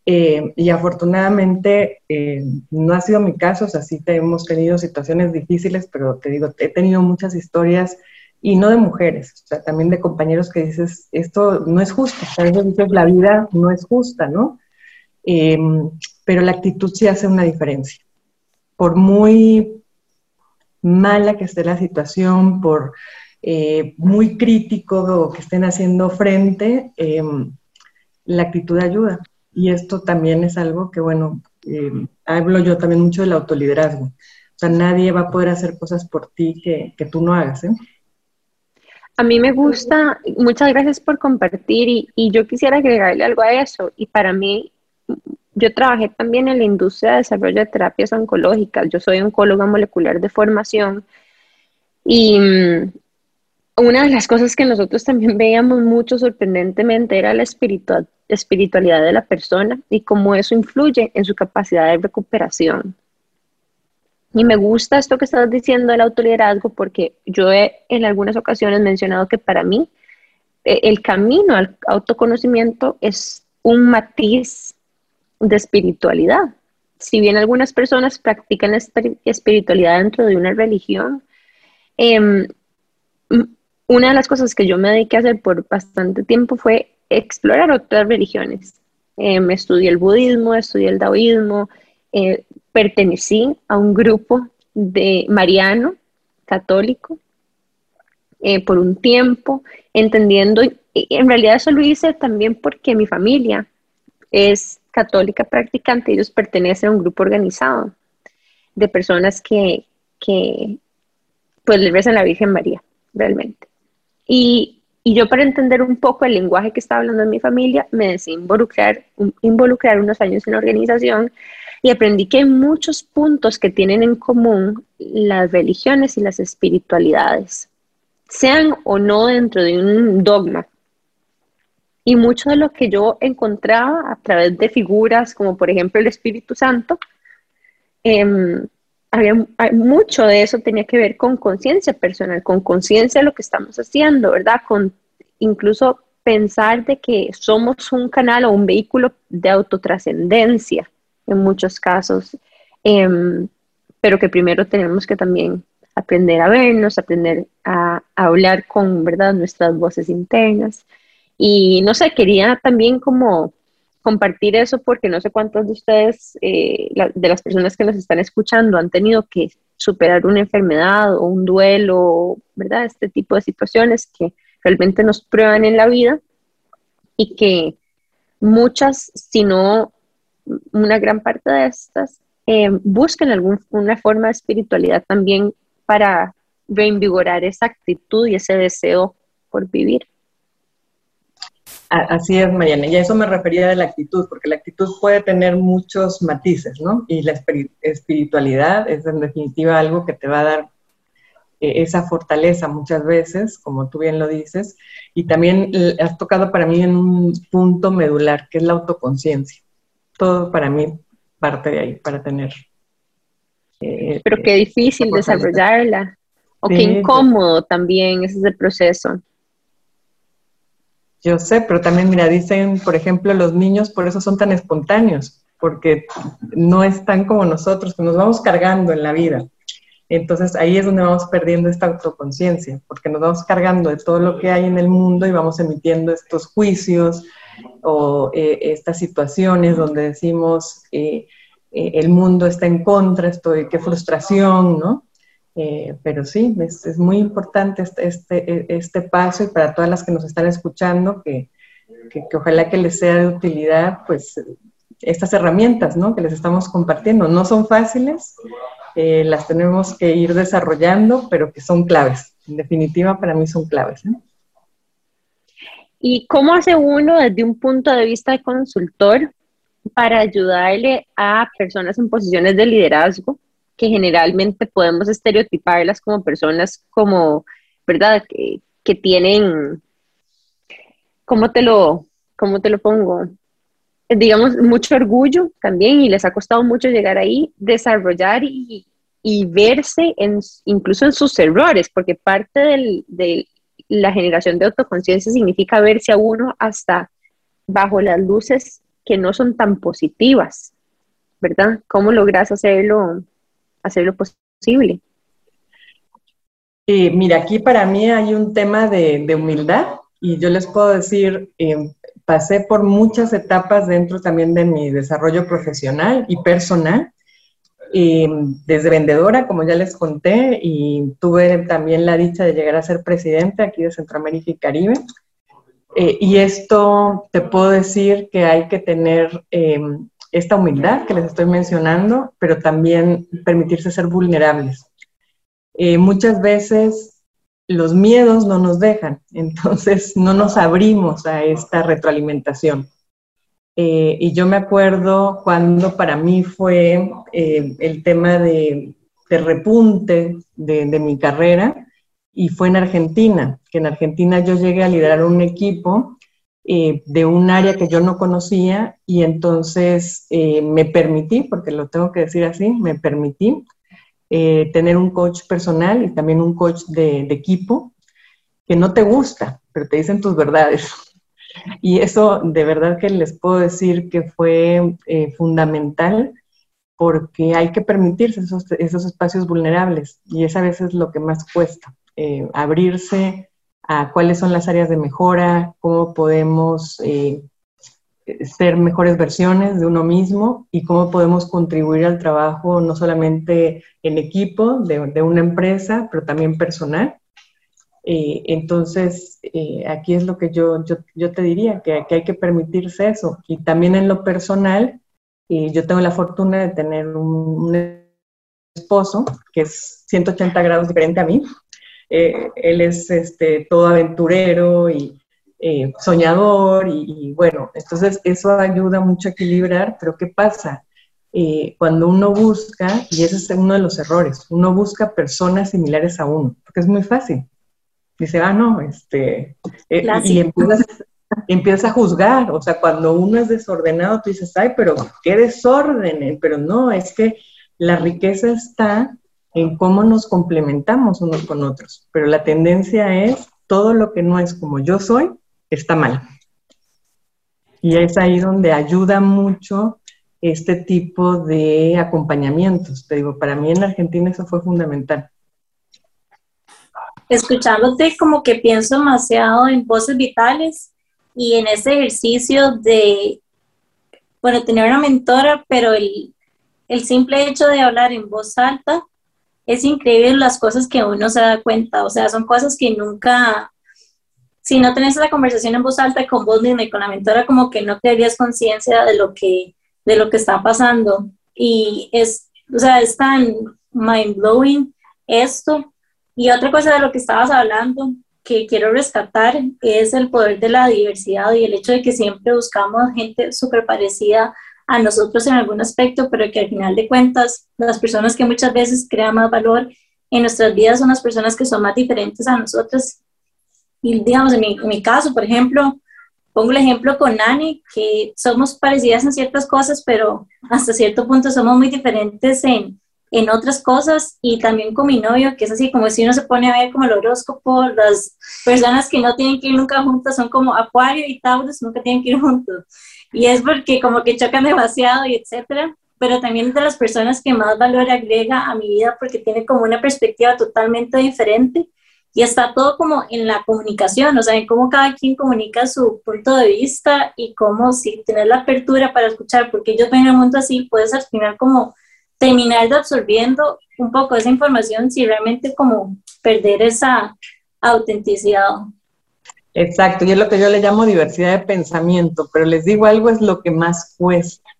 Speaker 3: eh, y afortunadamente eh, no ha sido mi caso, o sea, sí hemos tenido situaciones difíciles, pero te digo, he tenido muchas historias y no de mujeres, o sea, también de compañeros que dices, esto no es justo, a veces dices, la vida no es justa, ¿no? Em, pero la actitud sí hace una diferencia. Por muy mala que esté la situación, por eh, muy crítico que estén haciendo frente, em, la actitud ayuda. Y esto también es algo que, bueno, em, hablo yo también mucho del autoliderazgo. O sea, nadie va a poder hacer cosas por ti que, que tú no hagas. ¿eh?
Speaker 2: A mí me gusta, muchas gracias por compartir y, yo quisiera agregarle algo a eso. Y para mí, yo trabajé también en la industria de desarrollo de terapias oncológicas. Yo soy oncóloga molecular de formación y mm, una de las cosas que nosotros también [LAUGHS] veíamos mucho sorprendentemente era la espiritualidad de la persona y cómo eso influye en su capacidad de recuperación. Y me gusta esto que estás diciendo del autoliderazgo porque yo he en algunas ocasiones mencionado que para mí eh, el camino al autoconocimiento es un matiz de espiritualidad. Si bien algunas personas practican espiritualidad dentro de una religión, em, una de las cosas que yo me dediqué a hacer por bastante tiempo fue explorar otras religiones. Me estudié el budismo, estudié el taoísmo, eh, pertenecí a un grupo de mariano católico eh, por un tiempo, entendiendo, y en realidad eso lo hice también porque mi familia es católica practicante, ellos pertenecen a un grupo organizado de personas que, que pues le rezan a la Virgen María, realmente. Y, y, yo para entender un poco el lenguaje que estaba hablando en mi familia, me decidí involucrar, involucrar unos años en la organización y aprendí que hay muchos puntos que tienen en común las religiones y las espiritualidades, sean o no dentro de un dogma. Y mucho de lo que yo encontraba a través de figuras como por ejemplo el Espíritu Santo, eh, había, mucho de eso tenía que ver con conciencia personal, con conciencia de lo que estamos haciendo, ¿verdad? Con incluso pensar de que somos un canal o un vehículo de autotrascendencia en muchos casos, em, pero que primero tenemos que también aprender a vernos, aprender a, hablar con, ¿verdad?, nuestras voces internas. Y no sé, quería también como compartir eso porque no sé cuántos de ustedes, eh, de las personas que nos están escuchando, han tenido que superar una enfermedad o un duelo, ¿verdad? Este tipo de situaciones que realmente nos prueban en la vida y que muchas, si no una gran parte de estas eh, buscan alguna forma de espiritualidad también para reinvigorar esa actitud y ese deseo por vivir.
Speaker 3: Así es, Mariana, y a eso me refería de la actitud, porque la actitud puede tener muchos matices, ¿no? Y la espiritualidad es en definitiva algo que te va a dar eh, esa fortaleza muchas veces, como tú bien lo dices, y también has tocado para mí en un punto medular, que es la autoconciencia todo para mí parte de ahí, para tener.
Speaker 2: Eh, Pero qué difícil desarrollarla, o qué incómodo también ese es el proceso.
Speaker 3: Yo sé, pero también, mira, dicen, por ejemplo, los niños por eso son tan espontáneos, porque no están como nosotros, que nos vamos cargando en la vida. Entonces ahí es donde vamos perdiendo esta autoconciencia, porque nos vamos cargando de todo lo que hay en el mundo y vamos emitiendo estos juicios, o eh, estas situaciones donde decimos eh, eh, el mundo está en contra, estoy, qué frustración, ¿no? Pero sí, es, muy importante este, este, este, paso y para todas las que nos están escuchando, que, que, ojalá que les sea de utilidad, pues estas herramientas, ¿no? Que les estamos compartiendo. No son fáciles, las tenemos que ir desarrollando, pero que son claves. En definitiva, para mí son claves.
Speaker 2: ¿Y cómo hace uno desde un punto de vista de consultor para ayudarle a personas en posiciones de liderazgo que generalmente podemos estereotiparlas como personas como, ¿verdad? Que, que tienen, ¿cómo te lo, cómo te lo pongo? digamos, mucho orgullo también y les ha costado mucho llegar ahí, desarrollar y, y verse en, incluso en sus errores, porque parte del, del, la generación de autoconciencia significa verse a uno hasta bajo las luces que no son tan positivas, ¿verdad? ¿Cómo logras hacerlo, hacerlo posible?
Speaker 3: Eh, mira, aquí para mí hay un tema de, humildad y yo les puedo decir, eh, pasé por muchas etapas dentro también de mi desarrollo profesional y personal desde vendedora, como ya les conté, y tuve también la dicha de llegar a ser presidente aquí de Centroamérica y Caribe. Eh, y esto te puedo decir que hay que tener eh, esta humildad que les estoy mencionando, pero también permitirse ser vulnerables. Eh, muchas veces los miedos no nos dejan, [LAUGHS] entonces no nos abrimos a esta retroalimentación. y yo me acuerdo cuando para mí fue el tema de, repunte de mi carrera, y fue en Argentina, que en Argentina yo llegué a liderar un equipo eh, de un área que yo no conocía y entonces eh, me permití, porque lo tengo que decir así, me permití eh, tener un coach personal y también un coach de, equipo que no te gusta, pero te dicen tus verdades. Y eso de verdad que les puedo decir que fue fundamental porque hay que permitirse esos, esos espacios vulnerables y es a veces lo que más cuesta. Abrirse a cuáles son las áreas de mejora, cómo podemos eh, ser mejores versiones de uno mismo y cómo podemos contribuir al trabajo no solamente en equipo de, una empresa, pero también personal. Eh, entonces, aquí es lo que yo, yo, te diría, que, hay que permitirse eso. Y también en lo personal, yo tengo la fortuna de tener un, un esposo que es 180 grados diferente a mí, eh, él es este, todo aventurero y eh, soñador y, bueno, entonces eso ayuda mucho a equilibrar, pero ¿qué pasa? Eh, cuando uno busca, y ese es uno de los errores, uno busca personas similares a uno, porque es muy fácil. Dice, ah, no, este, y empiezas, empiezas, a juzgar, o sea, cuando uno es desordenado, tú dices, ay, pero qué desorden, pero no, es que la riqueza está en cómo nos complementamos unos con otros, pero la tendencia es todo lo que no es como yo soy, está mal. Y es ahí donde ayuda mucho este tipo de acompañamientos. Te digo, para mí en Argentina eso fue fundamental.
Speaker 1: Escuchándote como que pienso demasiado en voces vitales y en ese ejercicio de, bueno, tener una mentora, pero el, el simple hecho de hablar en voz alta es increíble las cosas que uno se da cuenta, o sea, son cosas que nunca, si no tenés la conversación en voz alta con vos misma y con la mentora, como que no te conciencia de lo que, de lo que está pasando. Y es, o sea, es tan mind blowing esto. Y otra cosa de lo que estabas hablando que quiero rescatar es el poder de la diversidad y el hecho de que siempre buscamos gente súper parecida a nosotros en algún aspecto, pero que al final de cuentas las personas que muchas veces crean más valor en nuestras vidas son las personas que son más diferentes a nosotros. Y digamos, en mi, en mi caso, por ejemplo, pongo el ejemplo con Nani, que somos parecidas en ciertas cosas, pero hasta cierto punto somos muy diferentes en, en otras cosas y también con mi novio, que es así como si uno se pone a ver como el horóscopo, las personas que no tienen que ir nunca juntas son como Acuario y Taurus, nunca tienen que ir juntos y es porque como que chocan demasiado y etcétera, pero también es de las personas que más valor agrega a mi vida porque tiene como una perspectiva totalmente diferente y está todo como en la comunicación, o sea, en cómo cada quien comunica su punto de vista y cómo si tener la apertura para escuchar, porque ellos ven el mundo así, puedes al final como terminar de absorbiendo un poco esa información si realmente como perder esa autenticidad.
Speaker 3: Exacto, y es lo que yo le llamo diversidad de pensamiento, pero les digo algo es lo que más cuesta,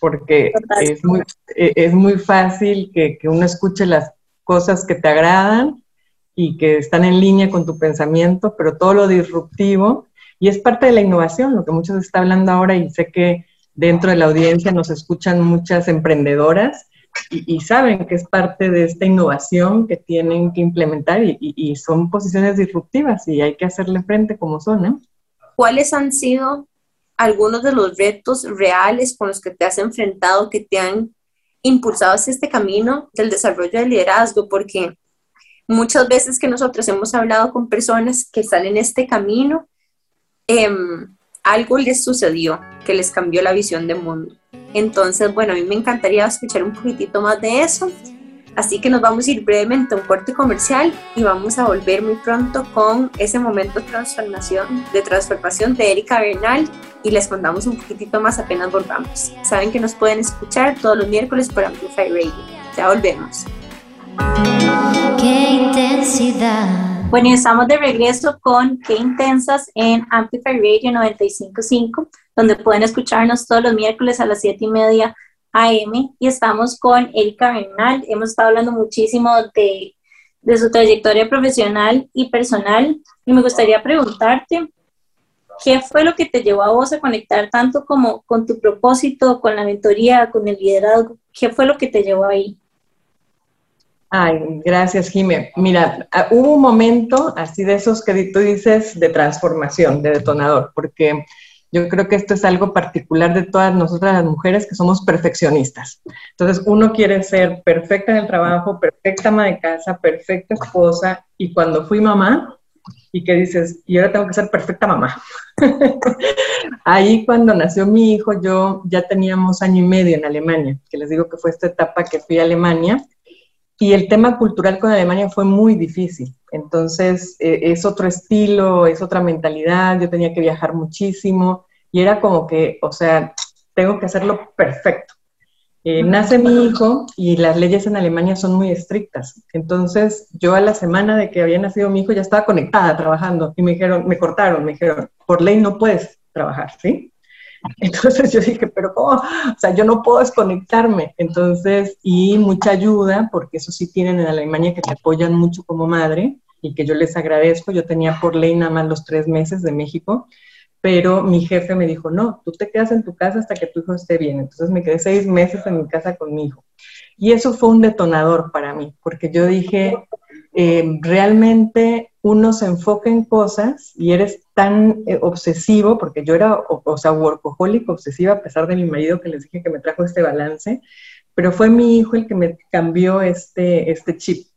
Speaker 3: porque es muy, e, es muy, fácil que, que, uno escuche las cosas que te agradan y que están en línea con tu pensamiento, pero todo lo disruptivo, y es parte de la innovación, lo que muchos está hablando ahora, y sé que dentro de la audiencia nos escuchan muchas emprendedoras, y, saben que es parte de esta innovación que tienen que implementar y, son posiciones disruptivas y hay que hacerle frente como son. ¿eh?
Speaker 2: ¿Cuáles han sido algunos de los retos reales con los que te has enfrentado que te han impulsado hacia este camino del desarrollo del liderazgo? Porque muchas veces que nosotros hemos hablado con personas que están en este camino, em, algo les sucedió que les cambió la visión de mundo. Entonces, bueno, a mí me encantaría escuchar un poquitito más de eso. Así que nos vamos a ir brevemente a un corte comercial y vamos a volver muy pronto con ese momento de transformación, de transformación de Erika Bernal y les contamos un poquitito más apenas volvamos. Saben que nos pueden escuchar todos los miércoles por Amplify Radio.
Speaker 4: Ya volvemos.
Speaker 5: Qué intensidad.
Speaker 1: Bueno, estamos de regreso con Qué Intensas en Amplify Radio 955, donde pueden escucharnos todos los miércoles a las 7 y media AM. Y estamos con Erika Bernal. Hemos estado hablando muchísimo de, de su trayectoria profesional y personal. Y me gustaría preguntarte, ¿qué fue lo que te llevó a vos a conectar tanto como con tu propósito, con la mentoría, con el liderazgo? ¿Qué fue lo que te llevó ahí?
Speaker 3: Ay, gracias, Jime. Mira, ah, hubo un momento así de esos que tú dices de transformación, de detonador, porque yo creo que esto es algo particular de todas nosotras las mujeres que somos perfeccionistas. Entonces, uno quiere ser perfecta en el trabajo, perfecta ama de casa, perfecta esposa, y cuando fui mamá, y que dices, y ahora tengo que ser perfecta mamá. [LAUGHS] Ahí cuando nació mi hijo, yo ya teníamos año y medio en Alemania, que les digo que fue esta etapa que fui a Alemania, y el tema cultural con Alemania fue muy difícil. Entonces, eh, es otro estilo, es otra mentalidad, yo tenía que viajar muchísimo y era como que, o sea, tengo que hacerlo perfecto. Eh, nace mi hijo y las leyes en Alemania son muy estrictas. Entonces, yo a la semana de que había nacido mi hijo ya estaba conectada trabajando y me dijeron, me cortaron, me dijeron, por ley no puedes trabajar, ¿sí? [LAUGHS] Entonces yo dije, pero ¿cómo? O sea, yo no puedo desconectarme. Entonces, y mucha ayuda, porque eso sí tienen en Alemania que te apoyan mucho como madre y que yo les agradezco. Yo tenía por ley nada más los tres meses de México, pero mi jefe me dijo, no, tú te quedas en tu casa hasta que tu hijo esté bien. Entonces me quedé seis meses en mi casa con mi hijo. Y eso fue un detonador para mí, porque yo dije, eh, realmente uno se enfoca en cosas y eres tan eh, obsesivo, porque yo era, o, sea, workaholic, obsesiva, a pesar de mi marido que les dije que me trajo este balance, pero fue mi hijo el que me cambió este, este chip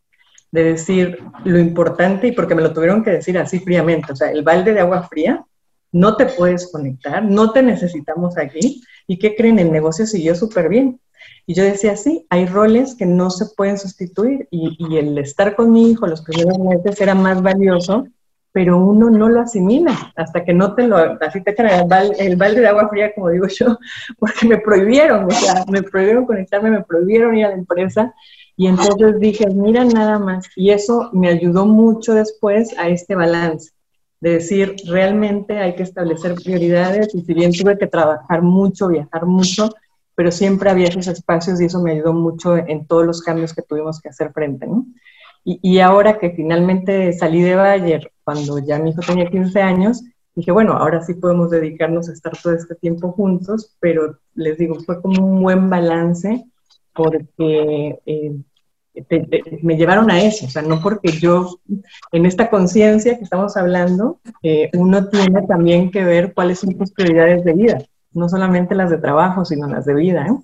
Speaker 3: de decir lo importante y porque me lo tuvieron que decir así fríamente, o sea, el balde de agua fría, no te puedes conectar, no te necesitamos aquí, y ¿qué creen? El negocio siguió súper bien. Y yo decía, sí, hay roles que no se pueden sustituir y, el estar con mi hijo los primeros meses era más valioso, pero uno no lo asimila hasta que no te lo, así te echan el, el balde de agua fría, como digo yo, [LAUGHS] porque me prohibieron, o sea, me prohibieron conectarme, me prohibieron ir a la empresa. Y entonces dije, mira nada más. Y eso me ayudó mucho después a este balance, de decir, realmente hay que establecer prioridades y si bien tuve que trabajar mucho, viajar mucho, pero siempre había esos espacios y eso me ayudó mucho en todos los cambios que tuvimos que hacer frente, ¿no? Y, y ahora que finalmente salí de Bayer, cuando ya mi hijo tenía 15 años, dije, bueno, ahora sí podemos dedicarnos a estar todo este tiempo juntos, pero les digo, fue como un buen balance porque eh, me llevaron a eso, o sea, no porque yo, en esta conciencia que estamos hablando, eh, uno tiene también que ver cuáles son tus prioridades de vida no solamente las de trabajo, sino las de vida. ¿eh?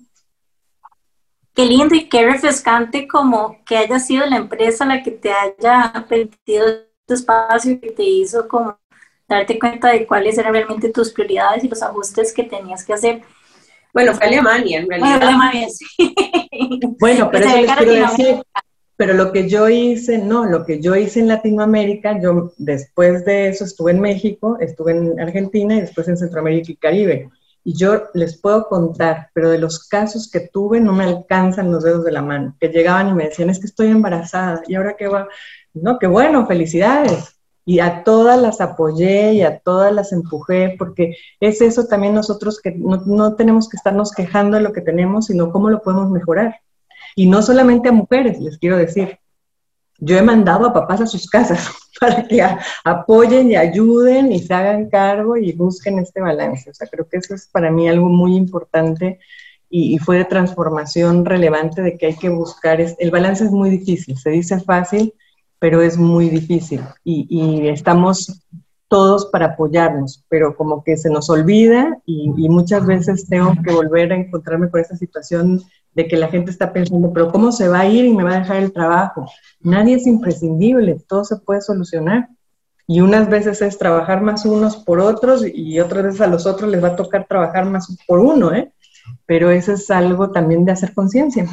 Speaker 1: Qué lindo y qué refrescante como que haya sido la empresa la que te haya permitido tu espacio y que te hizo como darte cuenta de cuáles eran realmente tus prioridades y los ajustes que tenías que hacer.
Speaker 4: Bueno, fue Alemania, en realidad. Bueno, Alemania,
Speaker 3: sí. bueno [LAUGHS] pero eso les quiero decir, pero lo que yo hice, no, lo que yo hice en Latinoamérica, yo después de eso estuve en México, estuve en Argentina y después en Centroamérica y Caribe. Y yo les puedo contar, pero de los casos que tuve no me alcanzan los dedos de la mano, que llegaban y me decían, es que estoy embarazada, y ahora qué va, no, qué bueno, felicidades. Y a todas las apoyé y a todas las empujé, porque es eso también nosotros que no, no tenemos que estarnos quejando de lo que tenemos, sino cómo lo podemos mejorar. Y no solamente a mujeres, les quiero decir, yo he mandado a papás a sus casas [LAUGHS] para que apoyen y ayuden y se hagan cargo y busquen este balance. O sea, creo que eso es para mí algo muy importante y, fue de transformación relevante de que hay que buscar. el balance es muy difícil, se dice fácil, pero es muy difícil y, estamos todos para apoyarnos, pero como que se nos olvida y, y, muchas veces tengo que volver a encontrarme con esta situación de que la gente está pensando, pero ¿cómo se va a ir y me va a dejar el trabajo? Nadie es imprescindible, todo se puede solucionar. Y unas veces es trabajar más unos por otros y otras veces a los otros les va a tocar trabajar más por uno, ¿eh? Pero eso es algo también de hacer conciencia.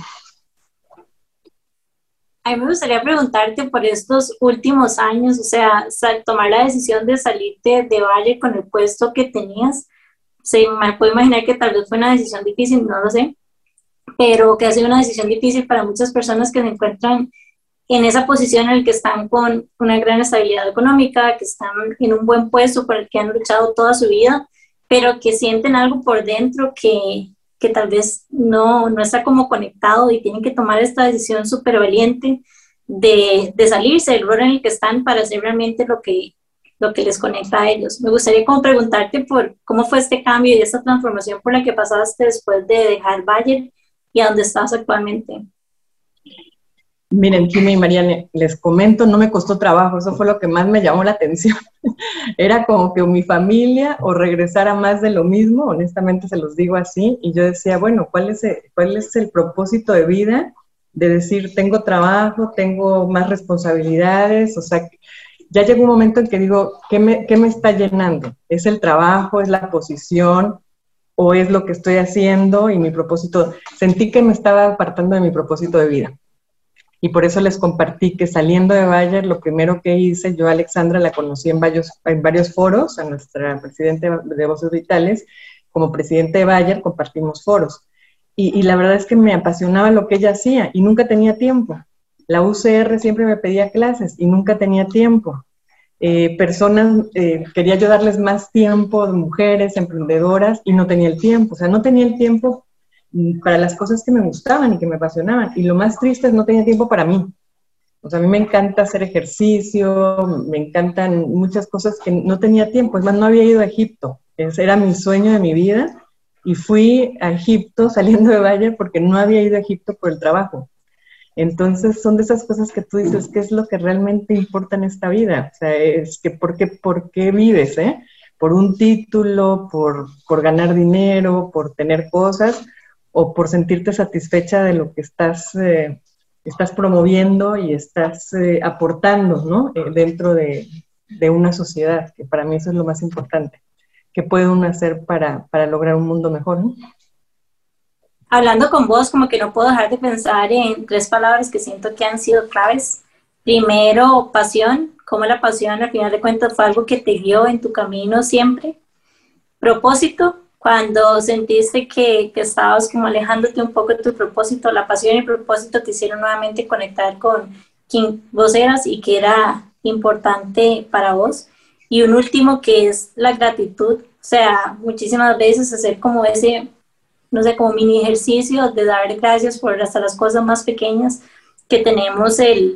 Speaker 1: A mí me gustaría preguntarte por estos últimos años, o sea, tomar la decisión de salirte de Valle con el puesto que tenías. Se me puedo imaginar que tal vez fue una decisión difícil, no lo sé, pero que ha sido una decisión difícil para muchas personas que se encuentran en esa posición en la que están con una gran estabilidad económica, que están en un buen puesto por el que han luchado toda su vida, pero que sienten algo por dentro que, que tal vez no, no está como conectado y tienen que tomar esta decisión súper valiente de, de, salirse del rol en el que están para hacer realmente lo que, lo que les conecta a ellos. Me gustaría como preguntarte por cómo fue este cambio y esta transformación por la que pasaste después de dejar Bayer y a dónde estás actualmente.
Speaker 3: Miren, Kim y Mariana, les comento, no me costó trabajo, eso fue lo que más me llamó la atención. [LAUGHS] Era como que mi familia o regresara más de lo mismo, honestamente se los digo así, y yo decía, bueno, ¿cuál es el, cuál es el propósito de vida? De decir, tengo trabajo, tengo más responsabilidades, o sea, ya llegó un momento en que digo, ¿qué me, qué me está llenando? ¿Es el trabajo, es la posición, o es lo que estoy haciendo y mi propósito? Sentí que me estaba apartando de mi propósito de vida y por eso les compartí que saliendo de Bayer, lo primero que hice, yo a Alexandra la conocí en varios, en varios foros, a nuestra presidenta de Voces Vitales, como presidente de Bayer compartimos foros. Y, la verdad es que me apasionaba lo que ella hacía y nunca tenía tiempo. La UCR siempre me pedía clases y nunca tenía tiempo. Eh, personas, eh, quería yo darles más tiempo, mujeres, emprendedoras, y no tenía el tiempo. O sea, no tenía el tiempo para las cosas que me gustaban y que me apasionaban. Y lo más triste es no tenía tiempo para mí. O sea, a mí me encanta hacer ejercicio, me encantan muchas cosas que no tenía tiempo. Es más, no había ido a Egipto. Ese era mi sueño de mi vida. Y fui a Egipto saliendo de Valle porque no había ido a Egipto por el trabajo. Entonces son de esas cosas que tú dices, ¿qué es lo que realmente importa en esta vida? O sea, es que ¿por qué, por qué vives? Eh? ¿Por un título, por, por ganar dinero, por tener cosas? o por sentirte satisfecha de lo que estás, eh, estás promoviendo y estás eh, aportando ¿no? Eh, dentro de, de, una sociedad, que para mí eso es lo más importante. ¿Qué puede uno hacer para, para lograr un mundo mejor?
Speaker 1: Hablando con vos, como que no puedo dejar de pensar en tres palabras que siento que han sido claves. Primero, pasión, como la pasión al final de cuentas fue algo que te guió en tu camino siempre. Propósito, cuando sentiste que, que, estabas como alejándote un poco de tu propósito, la pasión y el propósito te hicieron nuevamente conectar con quien vos eras y que era importante para vos. Y un último que es la gratitud, o sea, muchísimas veces hacer como ese, no sé, como mini ejercicio de dar gracias por hasta las cosas más pequeñas que tenemos el,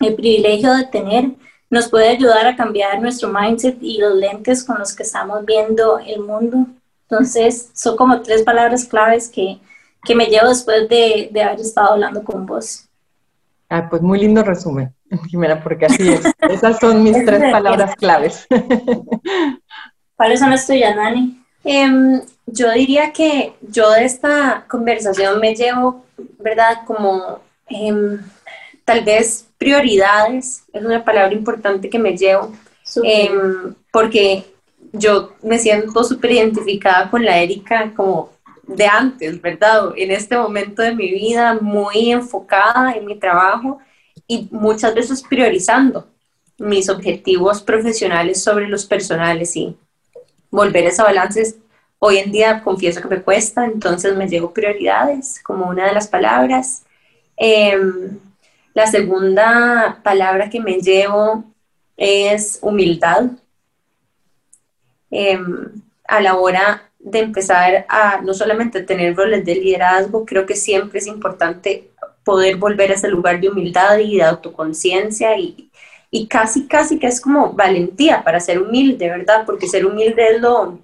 Speaker 1: el privilegio de tener, nos puede ayudar a cambiar nuestro mindset y los lentes con los que estamos viendo el mundo entonces, son como tres palabras claves que, que me llevo después de, de, haber estado hablando con vos.
Speaker 3: Ah, pues muy lindo resumen, [LAUGHS] Jimena, porque así es. Esas son mis [LAUGHS] tres palabras claves.
Speaker 1: ¿Cuáles son las tuyas, Nani?
Speaker 2: Em, yo diría que yo de esta conversación me llevo, ¿verdad? Como em, tal vez prioridades, es una palabra importante que me llevo, em, porque yo me siento súper identificada con la Erika como de antes, ¿verdad? En este momento de mi vida, muy enfocada en mi trabajo y muchas veces priorizando mis objetivos profesionales sobre los personales y volver a esa balance. Hoy en día confieso que me cuesta, entonces me llevo prioridades como una de las palabras. Em, la segunda palabra que me llevo es humildad Em, a la hora de empezar a no solamente tener roles de liderazgo, creo que siempre es importante poder volver a ese lugar de humildad y de autoconciencia y, y casi, casi que es como valentía para ser humilde, ¿verdad? Porque ser humilde es lo,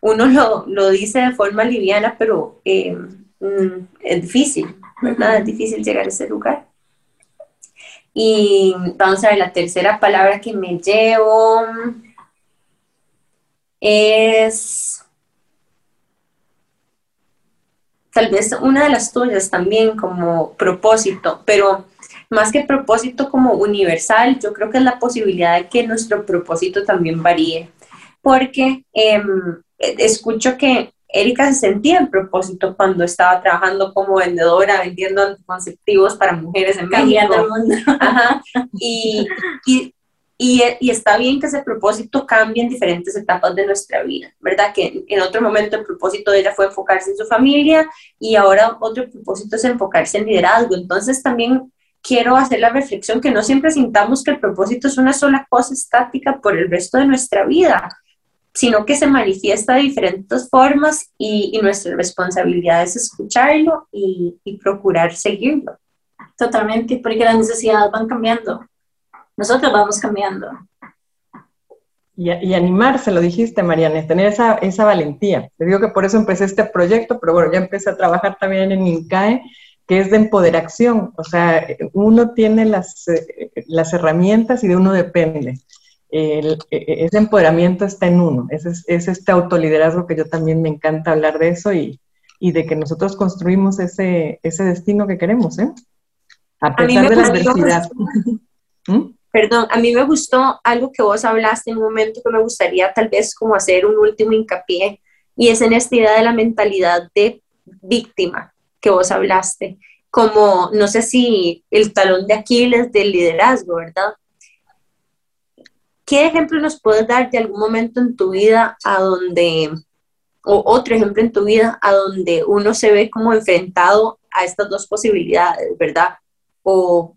Speaker 2: uno lo, lo dice de forma liviana, pero em, mm, es difícil, ¿verdad? Es difícil llegar a ese lugar. Y vamos a ver la tercera palabra que me llevo es tal vez una de las tuyas también como propósito, pero más que propósito como universal, yo creo que es la posibilidad de que nuestro propósito también varíe, porque em, escucho que Erika se sentía en propósito cuando estaba trabajando como vendedora, vendiendo anticonceptivos para mujeres en México. [LAUGHS] Y, y, y, y, está bien que ese propósito cambie en diferentes etapas de nuestra vida, ¿verdad? Que en otro momento el propósito de ella fue enfocarse en su familia y ahora otro propósito es enfocarse en liderazgo. Entonces también quiero hacer la reflexión que no siempre sintamos que el propósito es una sola cosa estática por el resto de nuestra vida, sino que se manifiesta de diferentes formas y, nuestra responsabilidad es escucharlo y, y procurar seguirlo.
Speaker 1: Totalmente, porque las necesidades van cambiando nosotros vamos cambiando.
Speaker 3: Y, y, animarse, lo dijiste, Mariana, tener esa, esa valentía. Te digo que por eso empecé este proyecto, pero bueno, ya empecé a trabajar también en INCAE, que es de empoderación. O sea, uno tiene las, eh, las herramientas y de uno depende. El, e, ese empoderamiento está en uno. Es, es, este autoliderazgo que yo también me encanta hablar de eso y, y de que nosotros construimos ese, ese destino que queremos, ¿eh? A pesar de la adversidad. [LAUGHS]
Speaker 2: ¿Mm? Perdón, a mí me gustó algo que vos hablaste en un momento que me gustaría tal vez como hacer un último hincapié y es en esta idea de la mentalidad de víctima que vos hablaste, como no sé si el talón de Aquiles del liderazgo, ¿verdad? ¿Qué ejemplo nos puedes dar de algún momento en tu vida a donde, o otro ejemplo en tu vida, a donde uno se ve como enfrentado a estas dos posibilidades, ¿verdad? O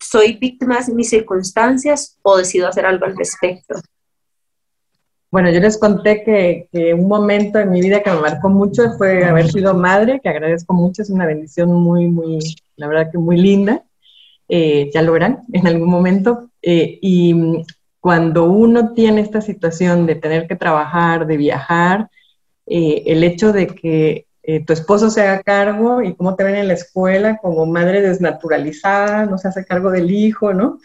Speaker 2: soy víctima de mis circunstancias o decido hacer algo al respecto.
Speaker 3: Bueno, yo les conté que, un momento en mi vida que me marcó mucho fue haber sido madre, que agradezco mucho, es una bendición muy, muy, la verdad que muy linda. Eh, ya lo verán en algún momento. Eh, y cuando uno tiene esta situación de tener que trabajar, de viajar, eh, el hecho de que eh, tu esposo se haga cargo y cómo te ven en la escuela como madre desnaturalizada, no se hace cargo del hijo, ¿no?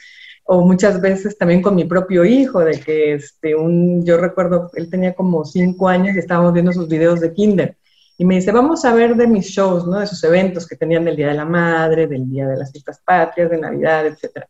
Speaker 3: O muchas veces también con mi propio hijo, de que este, un, yo recuerdo, él tenía como cinco años y estábamos viendo sus videos de kinder. Y me dice, vamos a ver de mis shows, ¿no? De sus eventos que tenían del Día de la Madre, del Día de las Fiestas Patrias, de Navidad, etcétera.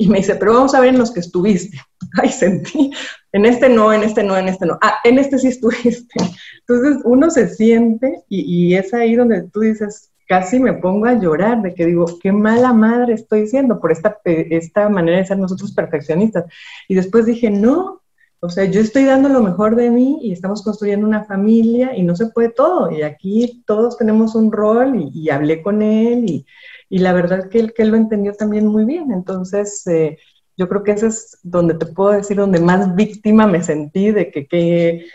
Speaker 3: Y me dice, pero vamos a ver en los que estuviste. [LAUGHS] Ay, sentí, en este no, en este no, en este no. Ah, en este sí estuviste. [LAUGHS] Entonces uno se siente y, es ahí donde tú dices, casi me pongo a llorar de que digo, qué mala madre estoy siendo por esta, esta manera de ser nosotros perfeccionistas. Y después dije, no, o sea, yo estoy dando lo mejor de mí y estamos construyendo una familia y no se puede todo. Y aquí todos tenemos un rol y, hablé con él y, y la verdad que él, que él lo entendió también muy bien. Entonces, eh, yo creo que ese es donde te puedo decir, donde más víctima me sentí de que qué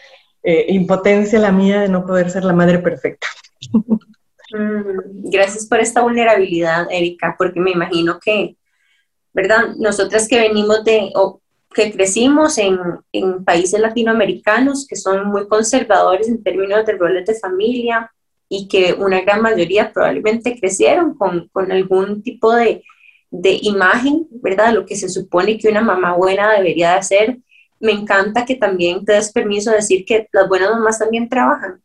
Speaker 3: eh, impotencia la mía de no poder ser la madre perfecta.
Speaker 2: Mm, gracias por esta vulnerabilidad, Erika, porque me imagino que, ¿verdad? Nosotras que venimos de, o que crecimos en, en países latinoamericanos que son muy conservadores en términos de roles de familia, y que una gran mayoría probablemente crecieron con, con algún tipo de, de, imagen, ¿verdad? Lo que se supone que una mamá buena debería de hacer. Me encanta que también te des permiso de decir que las buenas mamás también trabajan.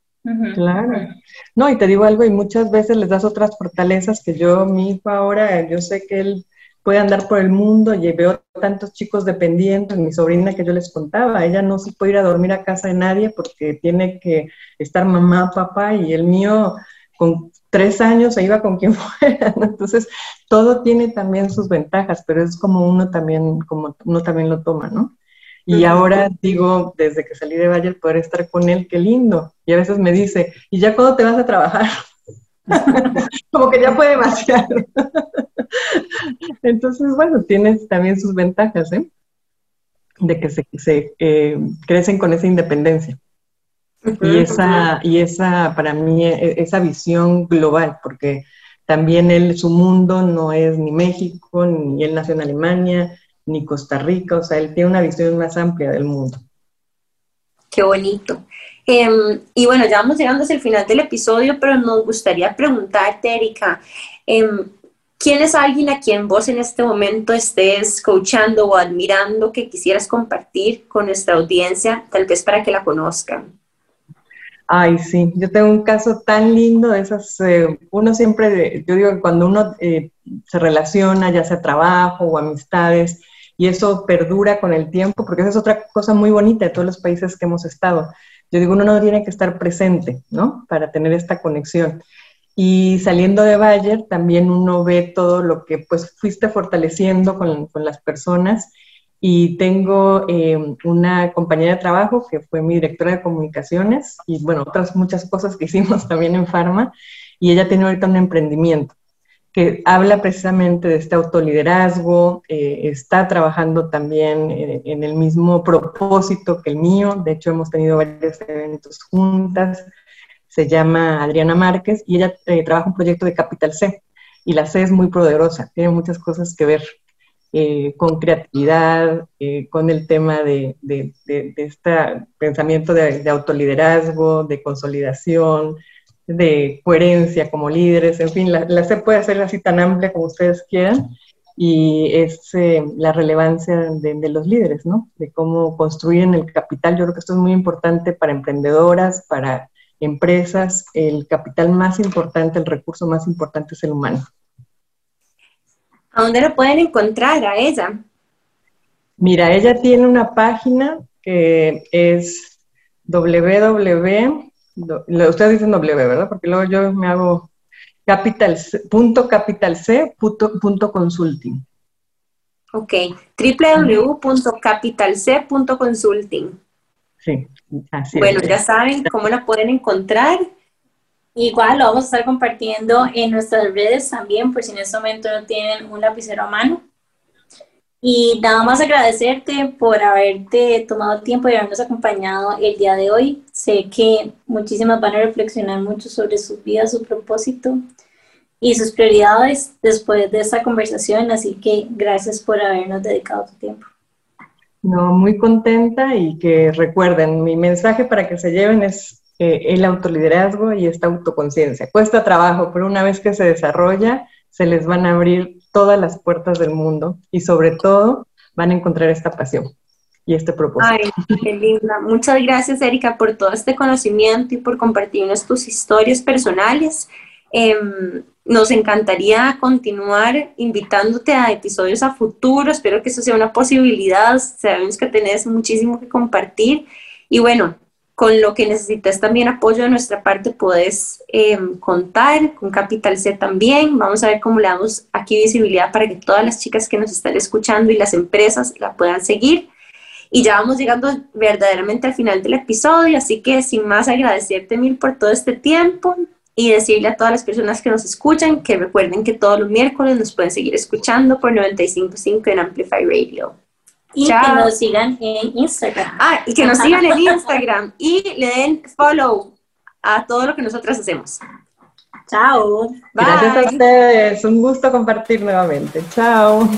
Speaker 3: Claro. No, y te digo algo, y muchas veces les das otras fortalezas que yo, mi hijo ahora, yo sé que él puede andar por el mundo y veo tantos chicos dependientes, mi sobrina que yo les contaba, ella no se puede ir a dormir a casa de nadie porque tiene que estar mamá, papá y el mío con tres años se iba con quien [LAUGHS] fuera, entonces todo tiene también sus ventajas, pero es como uno también, como uno también lo toma, ¿no? Y ahora digo, desde que salí de Bayer, poder estar con él, qué lindo. Y a veces me dice, ¿y ya cuándo te vas a trabajar? [LAUGHS] como que ya fue demasiado. Entonces, bueno, tienes también sus ventajas, ¿eh? De que se, eh, crecen con esa independencia. y esa, y esa, para mí, e, esa visión global, porque también él, su mundo no es ni México, ni él nació en Alemania, ni Costa Rica, o sea, él tiene una visión más amplia del mundo.
Speaker 2: Qué bonito. Em, y bueno, ya vamos llegando hacia el final del episodio, pero nos gustaría preguntarte, Erika, em, ¿quién es alguien a quien vos en este momento estés coachando o admirando que quisieras compartir con nuestra audiencia, tal vez para que la conozcan?
Speaker 3: Ay, sí, yo tengo un caso tan lindo de esas, eh, uno siempre, yo digo que cuando uno eh, se relaciona, ya sea trabajo o amistades, y eso perdura con el tiempo, porque esa es otra cosa muy bonita de todos los países que hemos estado. Yo digo, uno no tiene que estar presente, ¿no? Para tener esta conexión. Y saliendo de Bayer, también uno ve todo lo que pues fuiste fortaleciendo con, con las personas y tengo eh, una compañera de trabajo que fue mi directora de comunicaciones y bueno, otras muchas cosas que hicimos [LAUGHS] también en Pharma y ella tiene ahorita un emprendimiento que habla precisamente de este autoliderazgo, eh, está trabajando también en, el mismo propósito que el mío, de hecho hemos tenido varios eventos juntas, se llama Adriana Márquez y ella eh, trabaja un proyecto de Capital C y la C es muy poderosa, tiene muchas cosas que ver eh, con creatividad, con el tema de, este pensamiento de, autoliderazgo, de consolidación, de coherencia como líderes, en fin, la, C puede ser así tan amplia como ustedes quieran y es eh, la relevancia de, los líderes, ¿no? De cómo construyen el capital. Yo creo que esto es muy importante para emprendedoras, para empresas. El capital más importante, el recurso más importante es el humano.
Speaker 2: ¿A dónde lo pueden encontrar a ella?
Speaker 3: Mira, ella tiene una página que es www ustedes dicen W, ¿verdad? Porque luego yo me hago capital, punto capital C, punto, consulting.
Speaker 2: Ok, www.capitalc.consulting.
Speaker 3: Sí, así
Speaker 2: Bueno, ya saben cómo la pueden encontrar.
Speaker 1: Igual lo vamos a estar compartiendo en nuestras redes también, por si en este momento no tienen un lapicero a mano. Y nada más agradecerte por haberte tomado tiempo y habernos acompañado el día de hoy. Sé que muchísimas van a reflexionar mucho sobre su vida, su propósito y sus prioridades después de esta conversación, así que gracias por habernos dedicado tu tiempo.
Speaker 3: No, muy contenta y que recuerden, mi mensaje para que se lleven es eh, el autoliderazgo y esta autoconciencia. Cuesta trabajo, pero una vez que se desarrolla, se les van a abrir todas las puertas del mundo y sobre todo van a encontrar esta pasión y este propósito.
Speaker 2: Ay, qué linda. Muchas gracias, Erika, por todo este conocimiento y por compartirnos tus historias personales. Em, nos encantaría continuar invitándote a episodios a futuro. Espero que eso sea una posibilidad. Sabemos que tenés muchísimo que compartir. Y bueno, con lo que necesitas también apoyo de nuestra parte, puedes em, contar con Capital C también. Vamos a ver cómo le damos aquí visibilidad para que todas las chicas que nos están escuchando y las empresas la puedan seguir. Y ya vamos llegando verdaderamente al final del episodio, así que sin más agradecerte mil por todo este tiempo y decirle a todas las personas que nos escuchan que recuerden que todos los miércoles nos pueden seguir escuchando por 95.5 en Amplify Radio.
Speaker 1: Y que nos sigan en Instagram.
Speaker 2: Ah, y que nos [LAUGHS] sigan en Instagram y le den follow a todo lo que nosotras hacemos.
Speaker 1: Chao.
Speaker 3: Gracias a ustedes. Un gusto compartir nuevamente. Chao.